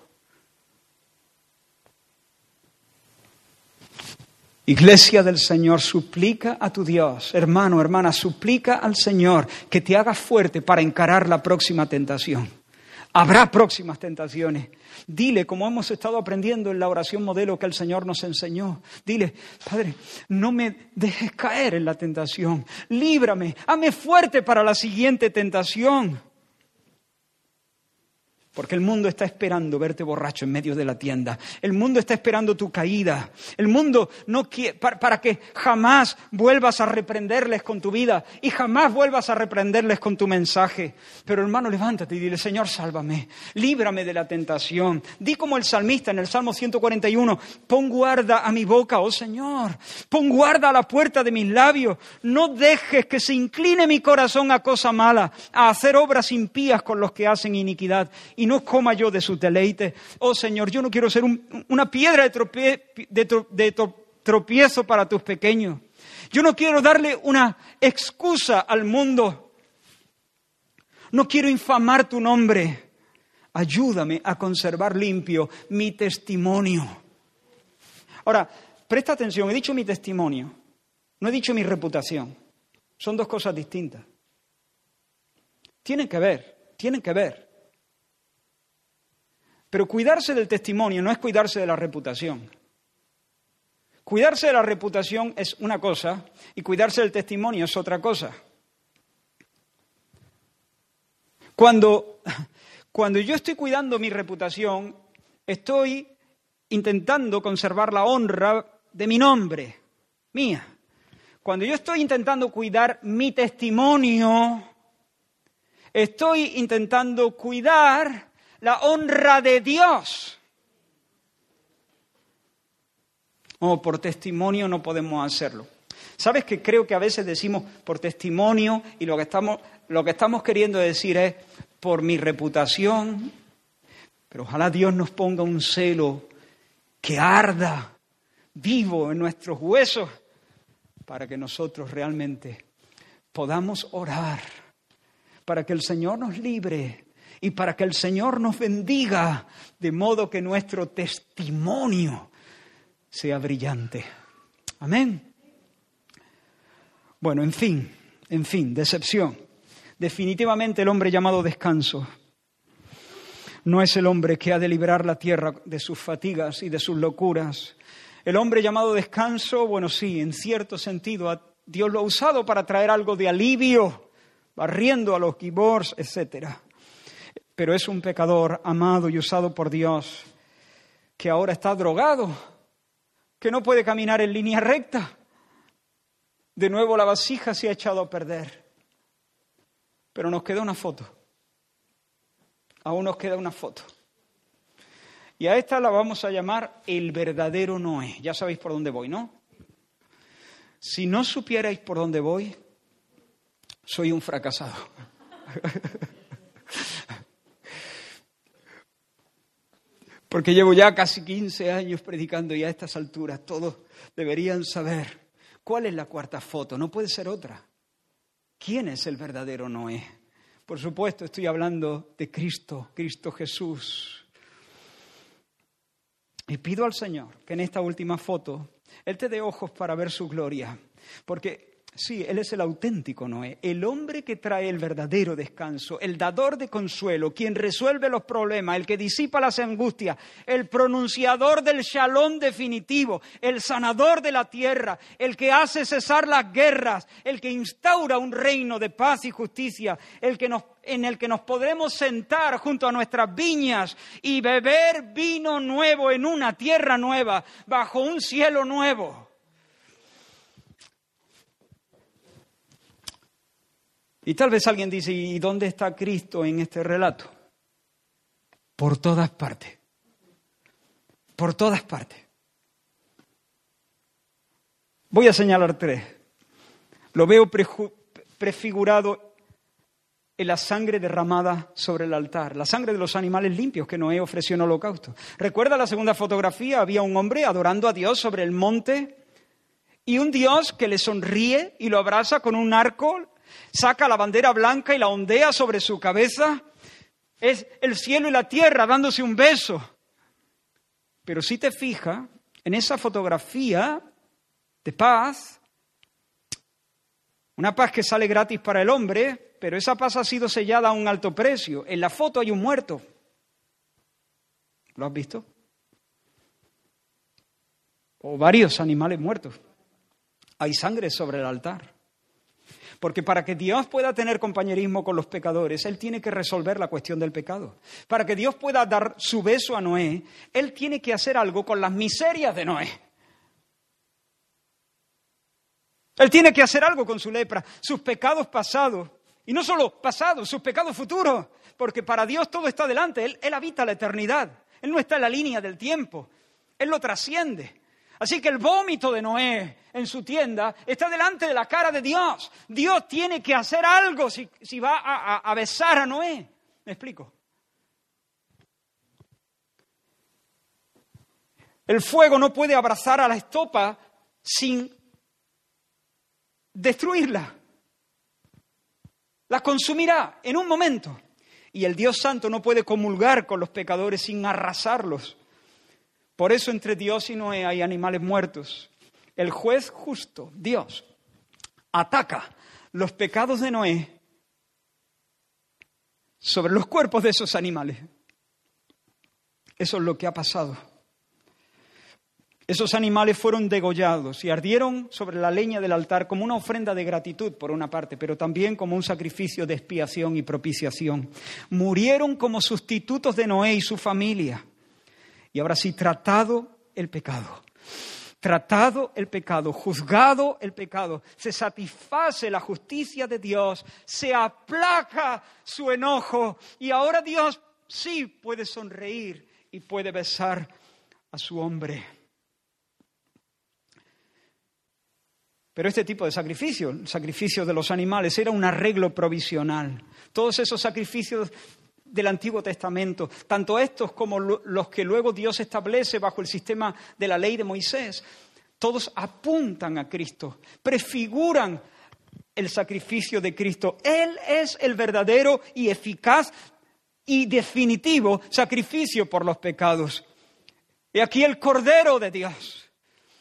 Iglesia del Señor, suplica a tu Dios, hermano, hermana, suplica al Señor que te haga fuerte para encarar la próxima tentación. Habrá próximas tentaciones. Dile, como hemos estado aprendiendo en la oración modelo que el Señor nos enseñó, dile, Padre, no me dejes caer en la tentación. Líbrame, hame fuerte para la siguiente tentación. Porque el mundo está esperando verte borracho en medio de la tienda. El mundo está esperando tu caída. El mundo no quiere, para, que jamás vuelvas a reprenderles con tu vida y jamás vuelvas a reprenderles con tu mensaje. Pero hermano, levántate y dile, Señor, sálvame, líbrame de la tentación. Di como el salmista en el Salmo 141, pon guarda a mi boca, oh Señor, pon guarda a la puerta de mis labios. No dejes que se incline mi corazón a cosa mala, a hacer obras impías con los que hacen iniquidad. No coma yo de sus deleites. Oh Señor, yo no quiero ser una piedra de, tropiezo para tus pequeños. Yo no quiero darle una excusa al mundo. No quiero infamar tu nombre. Ayúdame a conservar limpio mi testimonio. Ahora, presta atención, he dicho mi testimonio, no he dicho mi reputación. Son dos cosas distintas. Tienen que ver, tienen que ver. Pero cuidarse del testimonio no es cuidarse de la reputación. Cuidarse de la reputación es una cosa y cuidarse del testimonio es otra cosa. Cuando, cuando yo estoy cuidando mi reputación, estoy intentando conservar la honra de mi nombre, mía. Cuando yo estoy intentando cuidar mi testimonio, estoy intentando cuidar la honra de Dios. Oh, por testimonio no podemos hacerlo. ¿Sabes que creo que a veces decimos por testimonio y lo que estamos, lo que estamos queriendo decir es por mi reputación? Pero ojalá Dios nos ponga un celo que arda vivo en nuestros huesos para que nosotros realmente podamos orar, para que el Señor nos libre y para que el Señor nos bendiga, de modo que nuestro testimonio sea brillante. Amén. Bueno, en fin, en fin, decepción. Definitivamente el hombre llamado descanso no es el hombre que ha de liberar la tierra de sus fatigas y de sus locuras, el hombre llamado descanso, bueno, sí, en cierto sentido, Dios lo ha usado para traer algo de alivio, barriendo a los gibors, etc. Pero es un pecador amado y usado por Dios que ahora está drogado, que no puede caminar en línea recta. De nuevo la vasija se ha echado a perder. Pero nos queda una foto. Aún nos queda una foto. Y a esta la vamos a llamar el verdadero Noé. Ya sabéis por dónde voy, ¿no? Si no supierais por dónde voy, soy un fracasado. Porque llevo ya casi 15 años predicando y a estas alturas todos deberían saber cuál es la cuarta foto. No puede ser otra. ¿Quién es el verdadero Noé? Por supuesto, estoy hablando de Cristo, Cristo Jesús. Y pido al Señor que en esta última foto Él te dé ojos para ver su gloria. Porque sí, Él es el auténtico Noé, el hombre que trae el verdadero descanso, el dador de consuelo, quien resuelve los problemas, el que disipa las angustias, el pronunciador del shalom definitivo, el sanador de la tierra, el que hace cesar las guerras, el que instaura un reino de paz y justicia, el que en el que nos podremos sentar junto a nuestras viñas y beber vino nuevo en una tierra nueva, bajo un cielo nuevo. Y tal vez alguien dice, ¿y dónde está Cristo en este relato? Por todas partes. Por todas partes. Voy a señalar tres. Lo veo prefigurado en la sangre derramada sobre el altar, la sangre de los animales limpios que Noé ofreció en holocausto. ¿Recuerda la segunda fotografía? Había un hombre adorando a Dios sobre el monte y un Dios que le sonríe y lo abraza con un arco, saca la bandera blanca y la ondea sobre su cabeza. Es el cielo y la tierra dándose un beso. Pero si te fijas, en esa fotografía de paz, una paz que sale gratis para el hombre, pero esa paz ha sido sellada a un alto precio. En la foto hay un muerto. ¿Lo has visto? O varios animales muertos. Hay sangre sobre el altar. Porque para que Dios pueda tener compañerismo con los pecadores, Él tiene que resolver la cuestión del pecado. Para que Dios pueda dar su beso a Noé, Él tiene que hacer algo con las miserias de Noé. Él tiene que hacer algo con su lepra, sus pecados pasados, y no solo pasado, sus pecados futuros, porque para Dios todo está delante, él, él habita la eternidad, Él no está en la línea del tiempo, Él lo trasciende. Así que el vómito de Noé en su tienda está delante de la cara de Dios. Dios tiene que hacer algo si, si va a, a besar a Noé. ¿Me explico? El fuego no puede abrazar a la estopa sin destruirla. La consumirá en un momento. Y el Dios Santo no puede comulgar con los pecadores sin arrasarlos. Por eso entre Dios y Noé hay animales muertos. El juez justo, Dios, ataca los pecados de Noé sobre los cuerpos de esos animales. Eso es lo que ha pasado. Esos animales fueron degollados y ardieron sobre la leña del altar como una ofrenda de gratitud, por una parte, pero también como un sacrificio de expiación y propiciación. Murieron como sustitutos de Noé y su familia. Y ahora sí, tratado el pecado. Tratado el pecado, juzgado el pecado, se satisface la justicia de Dios, se aplaca su enojo y ahora Dios sí puede sonreír y puede besar a su hombre. Pero este tipo de sacrificio, el sacrificio de los animales, era un arreglo provisional. Todos esos sacrificios del Antiguo Testamento, tanto estos como los que luego Dios establece bajo el sistema de la ley de Moisés, todos apuntan a Cristo, prefiguran el sacrificio de Cristo. Él es el verdadero y eficaz y definitivo sacrificio por los pecados. Y aquí el Cordero de Dios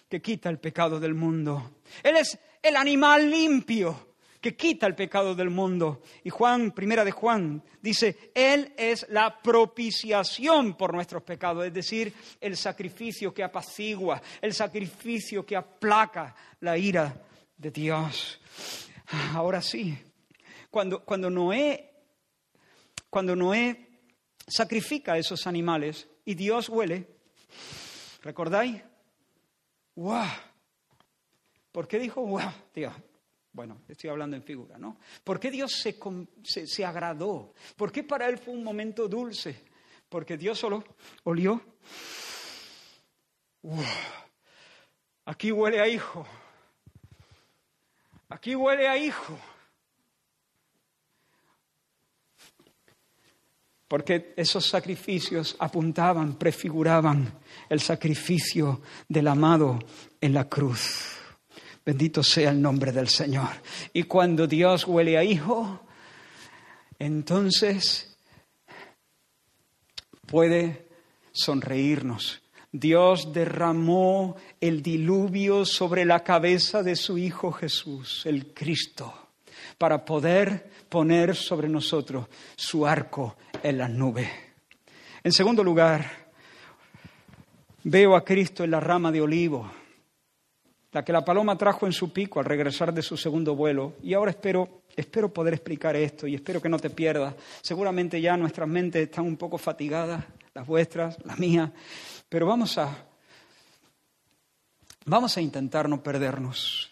que quita el pecado del mundo. Él es el animal limpio que quita el pecado del mundo. Y Juan, primera de Juan, dice, Él es la propiciación por nuestros pecados, es decir, el sacrificio que apacigua, el sacrificio que aplaca la ira de Dios. Ahora sí, cuando, cuando Noé, cuando Noé sacrifica a esos animales y Dios huele, ¿recordáis? ¡Wow! ¿Por qué dijo wow? Dios, bueno, estoy hablando en figura, ¿no? ¿Por qué Dios se, se, agradó? ¿Por qué para él fue un momento dulce? Porque Dios solo olió. Aquí huele a hijo. Aquí huele a hijo. porque esos sacrificios apuntaban, prefiguraban el sacrificio del amado en la cruz. Bendito sea el nombre del Señor. Y cuando Dios huele a hijo, entonces puede sonreírnos. Dios derramó el diluvio sobre la cabeza de su Hijo Jesús, el Cristo, para poder poner sobre nosotros su arco en las nubes. En segundo lugar, veo a Cristo en la rama de olivo, la que la paloma trajo en su pico al regresar de su segundo vuelo. Y ahora espero, espero poder explicar esto y espero que no te pierdas. Seguramente ya nuestras mentes están un poco fatigadas, las vuestras, las mías, pero vamos a, vamos a intentar no perdernos.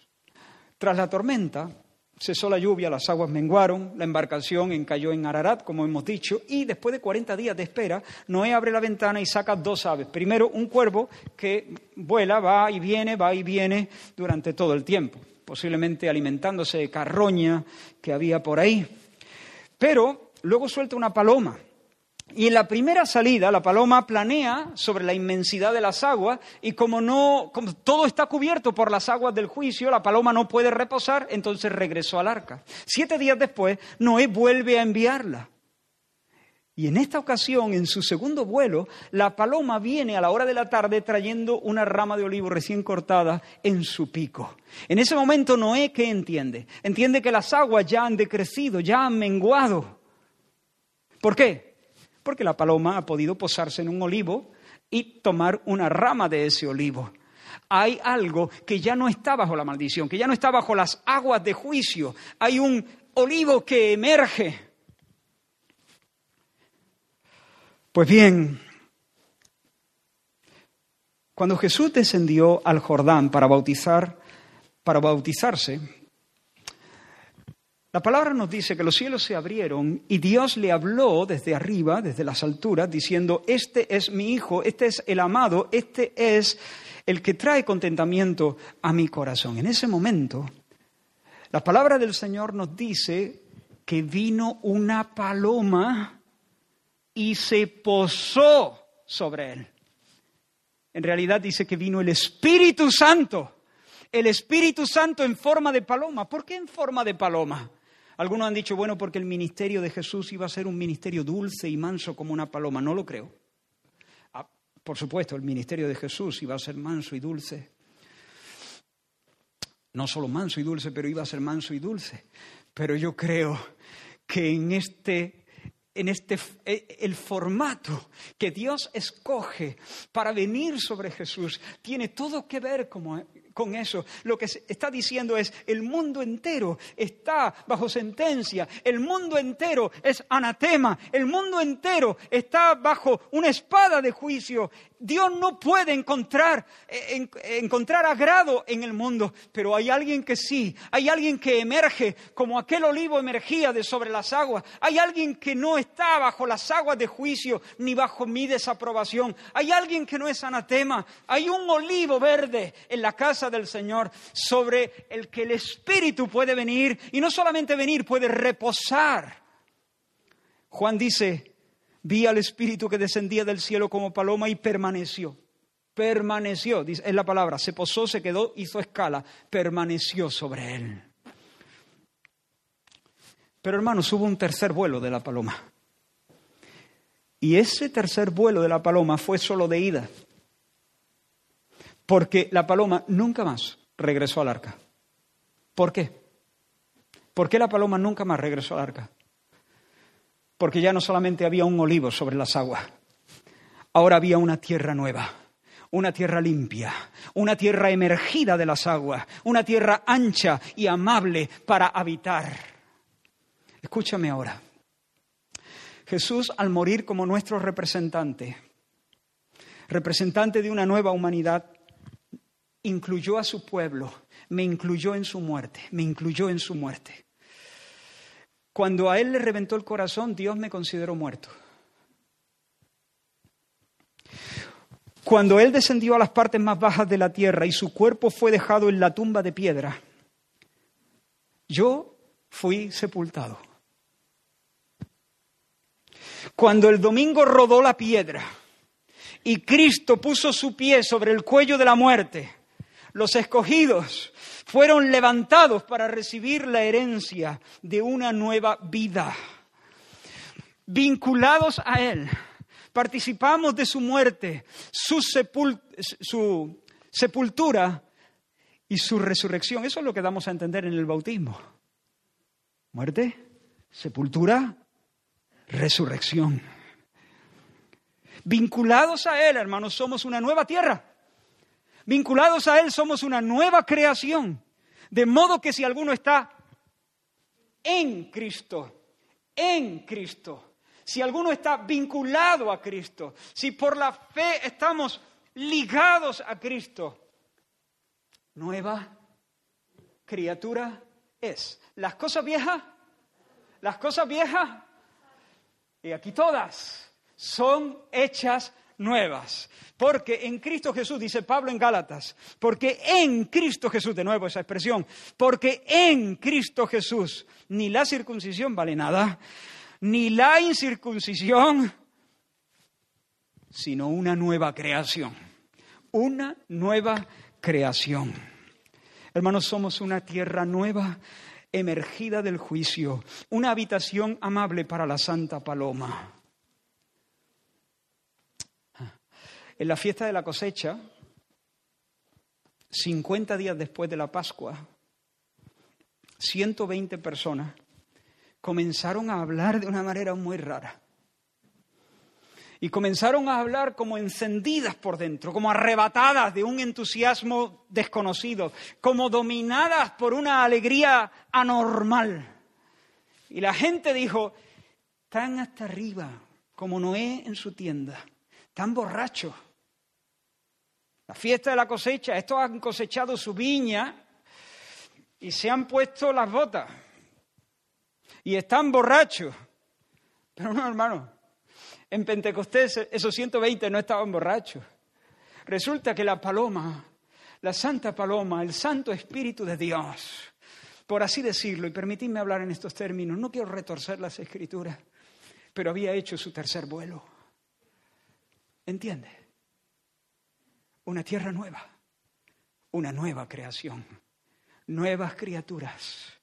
Tras la tormenta, Cesó la lluvia, las aguas menguaron, la embarcación encalló en Ararat, como hemos dicho, y después de 40 días de espera, Noé abre la ventana y saca dos aves. Primero, un cuervo que vuela, va y viene, va y viene durante todo el tiempo, posiblemente alimentándose de carroña que había por ahí. Pero luego suelta una paloma y en la primera salida, la paloma planea sobre la inmensidad de las aguas y como no, como todo está cubierto por las aguas del juicio, la paloma no puede reposar, entonces regresó al arca. Siete días después, Noé vuelve a enviarla. Y en esta ocasión, en su segundo vuelo, la paloma viene a la hora de la tarde trayendo una rama de olivo recién cortada en su pico. En ese momento Noé, ¿qué entiende? Entiende que las aguas ya han decrecido, ya han menguado. ¿Por qué? Porque la paloma ha podido posarse en un olivo y tomar una rama de ese olivo. Hay algo que ya no está bajo la maldición, que ya no está bajo las aguas de juicio. Hay un olivo que emerge. Pues bien, cuando Jesús descendió al Jordán para bautizar, para bautizarse, la palabra nos dice que los cielos se abrieron y Dios le habló desde arriba, desde las alturas, diciendo, este es mi hijo, este es el amado, este es el que trae contentamiento a mi corazón. En ese momento, la palabra del Señor nos dice que vino una paloma y se posó sobre él. En realidad dice que vino el Espíritu Santo, el Espíritu Santo en forma de paloma. ¿Por qué en forma de paloma? Algunos han dicho, bueno, porque el ministerio de Jesús iba a ser un ministerio dulce y manso como una paloma. No lo creo. Ah, por supuesto, el ministerio de Jesús iba a ser manso y dulce. No solo manso y dulce, pero iba a ser manso y dulce. Pero yo creo que en este en este eh, el formato que Dios escoge para venir sobre Jesús tiene todo que ver como, con eso. Lo que está diciendo es, el mundo entero está bajo sentencia, el mundo entero es anatema, el mundo entero está bajo una espada de juicio. Dios no puede encontrar, eh, encontrar agrado en el mundo, pero hay alguien que sí, hay alguien que emerge como aquel olivo emergía de sobre las aguas, hay alguien que no está bajo las aguas de juicio ni bajo mi desaprobación, hay alguien que no es anatema, hay un olivo verde en la casa del Señor, sobre el que el Espíritu puede venir y no solamente venir, puede reposar. Juan dice, vi al Espíritu que descendía del cielo como paloma y permaneció. Permaneció, es la palabra, se posó, se quedó, hizo escala, permaneció sobre él. Pero hermanos, hubo un tercer vuelo de la paloma. Y ese tercer vuelo de la paloma fue solo de ida porque la paloma nunca más regresó al arca. ¿Por qué? ¿Por qué la paloma nunca más regresó al arca? Porque ya no solamente había un olivo sobre las aguas, ahora había una tierra nueva, una tierra limpia, una tierra emergida de las aguas, una tierra ancha y amable para habitar. Escúchame ahora. Jesús, al morir como nuestro representante, representante de una nueva humanidad, incluyó a su pueblo, me incluyó en su muerte, me incluyó en su muerte. Cuando a él le reventó el corazón, Dios me consideró muerto. Cuando él descendió a las partes más bajas de la tierra y su cuerpo fue dejado en la tumba de piedra, yo fui sepultado. Cuando el domingo rodó la piedra y Cristo puso su pie sobre el cuello de la muerte, los escogidos fueron levantados para recibir la herencia de una nueva vida. Vinculados a Él, participamos de su muerte, su, sepultura y su resurrección. Eso es lo que damos a entender en el bautismo. Muerte, sepultura, resurrección. Vinculados a Él, hermanos, somos una nueva tierra. Vinculados a Él somos una nueva creación. De modo que si alguno está en Cristo, en Cristo, si alguno está vinculado a Cristo, si por la fe estamos ligados a Cristo, nueva criatura es. Las cosas viejas, las cosas viejas, y aquí todas, son hechas nuevas. Porque en Cristo Jesús, dice Pablo en Gálatas, porque en Cristo Jesús, de nuevo esa expresión, porque en Cristo Jesús ni la circuncisión vale nada, ni la incircuncisión, sino una nueva creación. Una nueva creación. Hermanos, somos una tierra nueva emergida del juicio, una habitación amable para la Santa Paloma. En la fiesta de la cosecha, 50 días después de la Pascua, 120 personas comenzaron a hablar de una manera muy rara. Y comenzaron a hablar como encendidas por dentro, como arrebatadas de un entusiasmo desconocido, como dominadas por una alegría anormal. Y la gente dijo, tan hasta arriba como Noé en su tienda, tan borrachos la fiesta de la cosecha, estos han cosechado su viña y se han puesto las botas y están borrachos. Pero no, hermano, en Pentecostés esos 120 no estaban borrachos. Resulta que la paloma, la santa paloma, el santo espíritu de Dios, por así decirlo, y permitidme hablar en estos términos, no quiero retorcer las escrituras, pero había hecho su tercer vuelo. ¿Entiende? Una tierra nueva, una nueva creación, nuevas criaturas,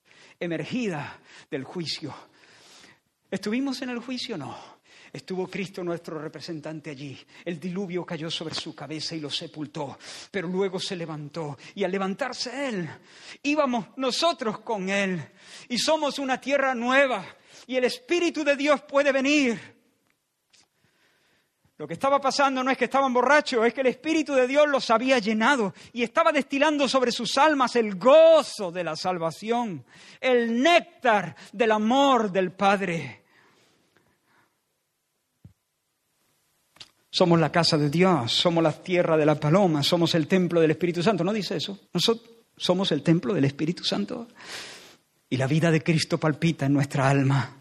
emergida del juicio. ¿Estuvimos en el juicio? No. Estuvo Cristo nuestro representante allí. El diluvio cayó sobre su cabeza y lo sepultó, pero luego se levantó. Y al levantarse Él, íbamos nosotros con Él. Y somos una tierra nueva. Y el Espíritu de Dios puede venir. Lo que estaba pasando no es que estaban borrachos, es que el Espíritu de Dios los había llenado y estaba destilando sobre sus almas el gozo de la salvación, el néctar del amor del Padre. Somos la casa de Dios, somos la tierra de la paloma, somos el templo del Espíritu Santo. ¿No dice eso? Nosotros somos el templo del Espíritu Santo. Y la vida de Cristo palpita en nuestra alma.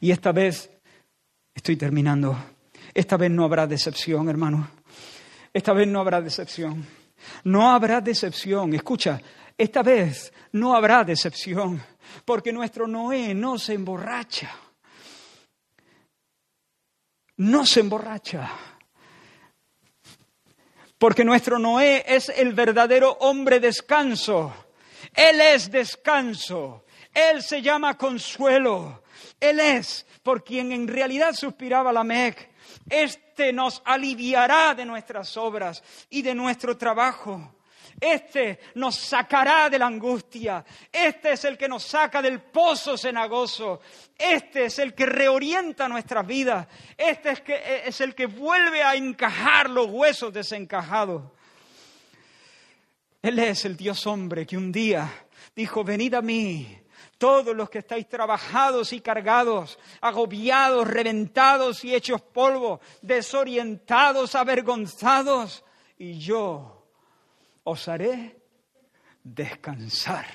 Y esta vez, estoy terminando, esta vez no habrá decepción, hermano. Esta vez no habrá decepción. No habrá decepción. Escucha, esta vez no habrá decepción, porque nuestro Noé no se emborracha. No se emborracha. Porque nuestro Noé es el verdadero hombre descanso. Él es descanso. Él se llama consuelo. Él es por quien en realidad suspiraba la Mec. Este nos aliviará de nuestras obras y de nuestro trabajo. Este nos sacará de la angustia. Este es el que nos saca del pozo cenagoso. Este es el que reorienta nuestras vidas. Este es, que, es el que vuelve a encajar los huesos desencajados. Él es el Dios hombre que un día dijo, venid a mí, todos los que estáis trabajados y cargados, agobiados, reventados y hechos polvo, desorientados, avergonzados, y yo os haré descansar.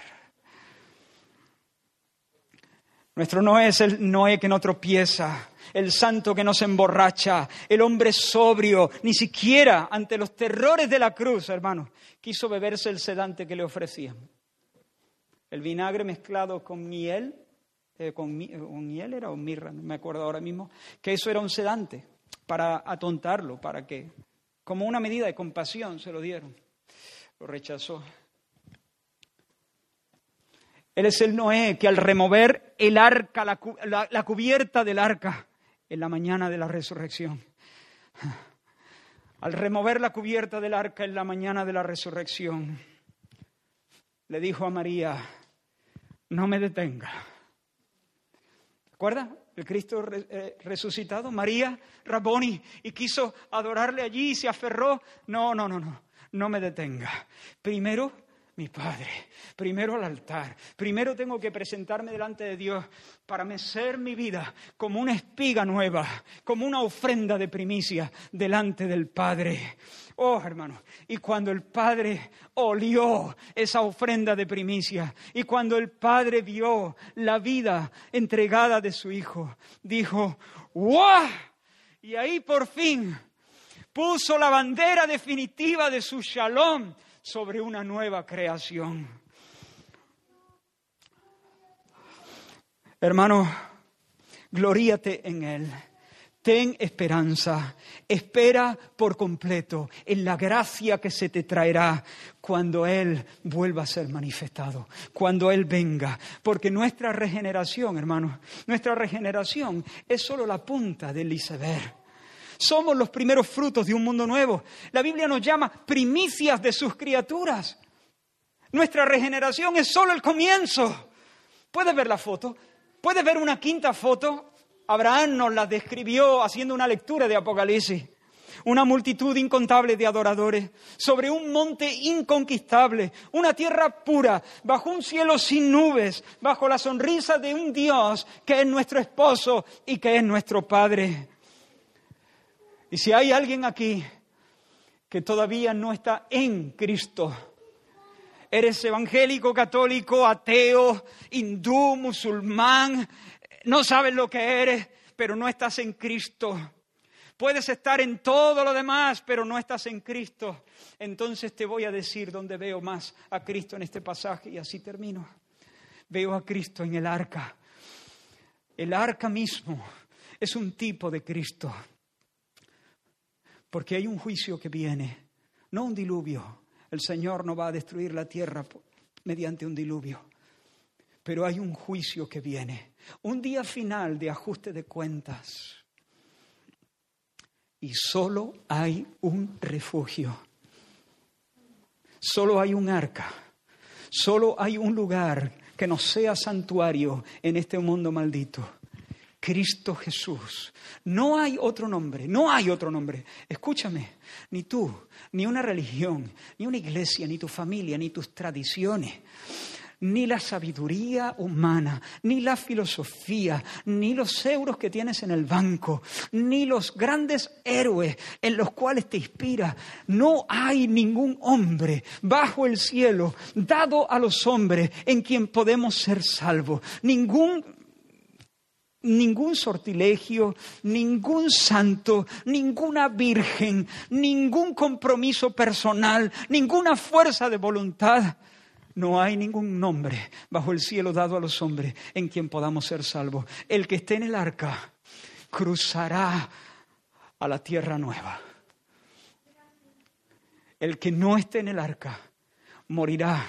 Nuestro Noé es el Noé que no tropieza, el santo que no se emborracha, el hombre sobrio, ni siquiera ante los terrores de la cruz, hermano, quiso beberse el sedante que le ofrecían. El vinagre mezclado con miel, eh, con, miel era o mirra, no me acuerdo ahora mismo, que eso era un sedante para atontarlo, para que, como una medida de compasión, se lo dieron lo rechazó. Él es el Noé que al remover el arca, la, cubierta del arca, en la mañana de la resurrección, al remover la cubierta del arca en la mañana de la resurrección, le dijo a María, no me detenga. ¿Recuerda? El Cristo eh, resucitado, María, Raboni, y quiso adorarle allí y se aferró. No, no, no, no no me detenga. Primero mi Padre, primero al altar, primero tengo que presentarme delante de Dios para mecer mi vida como una espiga nueva, como una ofrenda de primicia delante del Padre. Oh, hermano, y cuando el Padre olió esa ofrenda de primicia, y cuando el Padre vio la vida entregada de su Hijo, dijo, ¡Wow! Y ahí por fin puso la bandera definitiva de su shalom sobre una nueva creación. Hermano, gloríate en Él. Ten esperanza, espera por completo en la gracia que se te traerá cuando Él vuelva a ser manifestado, cuando Él venga. Porque nuestra regeneración, hermano, nuestra regeneración es solo la punta del iceberg. Somos los primeros frutos de un mundo nuevo. La Biblia nos llama primicias de sus criaturas. Nuestra regeneración es solo el comienzo. ¿Puedes ver la foto? ¿Puedes ver una quinta foto? Abraham nos la describió haciendo una lectura de Apocalipsis. Una multitud incontable de adoradores sobre un monte inconquistable, una tierra pura, bajo un cielo sin nubes, bajo la sonrisa de un Dios que es nuestro esposo y que es nuestro Padre. Y si hay alguien aquí que todavía no está en Cristo, eres evangélico, católico, ateo, hindú, musulmán, no sabes lo que eres, pero no estás en Cristo. Puedes estar en todo lo demás, pero no estás en Cristo. Entonces te voy a decir dónde veo más a Cristo en este pasaje y así termino. Veo a Cristo en el arca. El arca mismo es un tipo de Cristo porque hay un juicio que viene No un diluvio. El Señor no va a destruir la tierra mediante un diluvio. Pero hay un juicio que viene, un día final de ajuste de cuentas. Y solo hay un refugio. Solo hay un arca. Solo hay un lugar que no sea santuario en este mundo maldito. Cristo Jesús. No hay otro nombre, no hay otro nombre. Escúchame, ni tú, ni una religión, ni una iglesia, ni tu familia, ni tus tradiciones, ni la sabiduría humana, ni la filosofía, ni los euros que tienes en el banco, ni los grandes héroes en los cuales te inspira. No hay ningún hombre bajo el cielo dado a los hombres en quien podemos ser salvos. Ningún ningún sortilegio, ningún santo, ninguna virgen, ningún compromiso personal, ninguna fuerza de voluntad. No hay ningún nombre bajo el cielo dado a los hombres en quien podamos ser salvos. El que esté en el arca cruzará a la tierra nueva. El que no esté en el arca morirá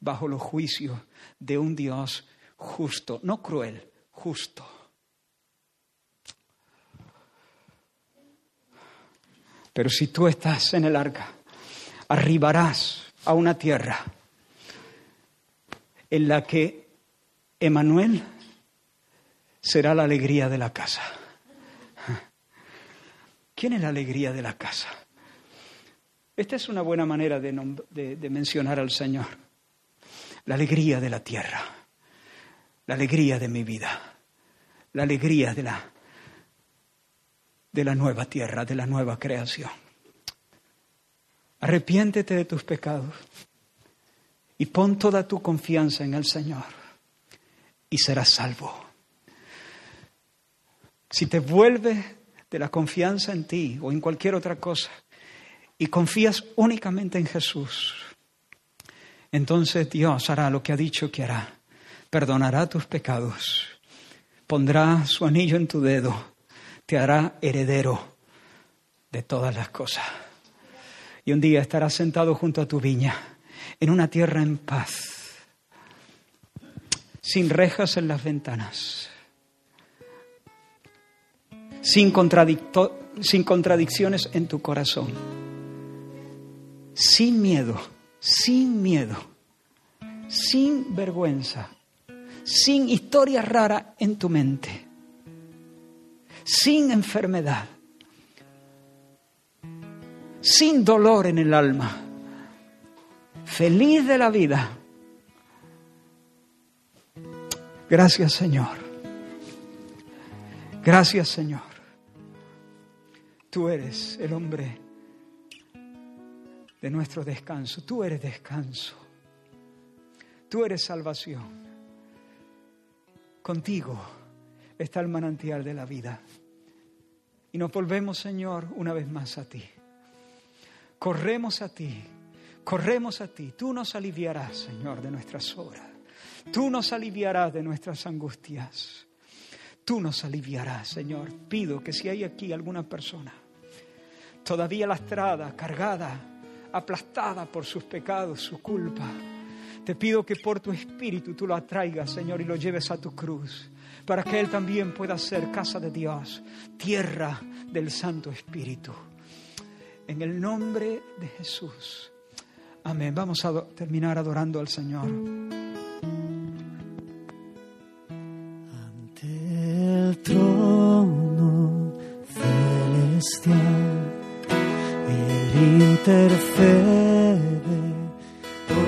bajo los juicios de un Dios justo, no cruel, justo. Pero si tú estás en el arca, arribarás a una tierra en la que Emanuel será la alegría de la casa. ¿Quién es la alegría de la casa? Esta es una buena manera de, de mencionar al Señor. La alegría de la tierra, la alegría de mi vida la alegría de la, de la nueva tierra, de la nueva creación. Arrepiéntete de tus pecados y pon toda tu confianza en el Señor y serás salvo. Si te vuelves de la confianza en ti o en cualquier otra cosa y confías únicamente en Jesús, entonces Dios hará lo que ha dicho que hará. Perdonará tus pecados pondrá su anillo en tu dedo, te hará heredero de todas las cosas. Y un día estarás sentado junto a tu viña, en una tierra en paz, sin rejas en las ventanas, sin, sin contradicciones en tu corazón, sin miedo, sin miedo, sin vergüenza sin historia rara en tu mente, sin enfermedad, sin dolor en el alma, feliz de la vida. Gracias Señor. Gracias Señor. Tú eres el hombre de nuestro descanso. Tú eres descanso. Tú eres salvación. Contigo está el manantial de la vida. Y nos volvemos, Señor, una vez más a ti. Corremos a ti, corremos a ti. Tú nos aliviarás, Señor, de nuestras obras. Tú nos aliviarás de nuestras angustias. Tú nos aliviarás, Señor. Pido que si hay aquí alguna persona todavía lastrada, cargada, aplastada por sus pecados, su culpa, te pido que por tu espíritu tú lo atraigas, Señor, y lo lleves a tu cruz, para que Él también pueda ser casa de Dios, tierra del Santo Espíritu. En el nombre de Jesús. Amén. Vamos a terminar adorando al Señor. Ante el trono celestial, Él intercede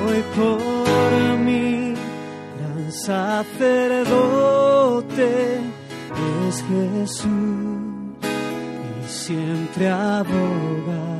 hoy por sacerdote es Jesús y siempre abogará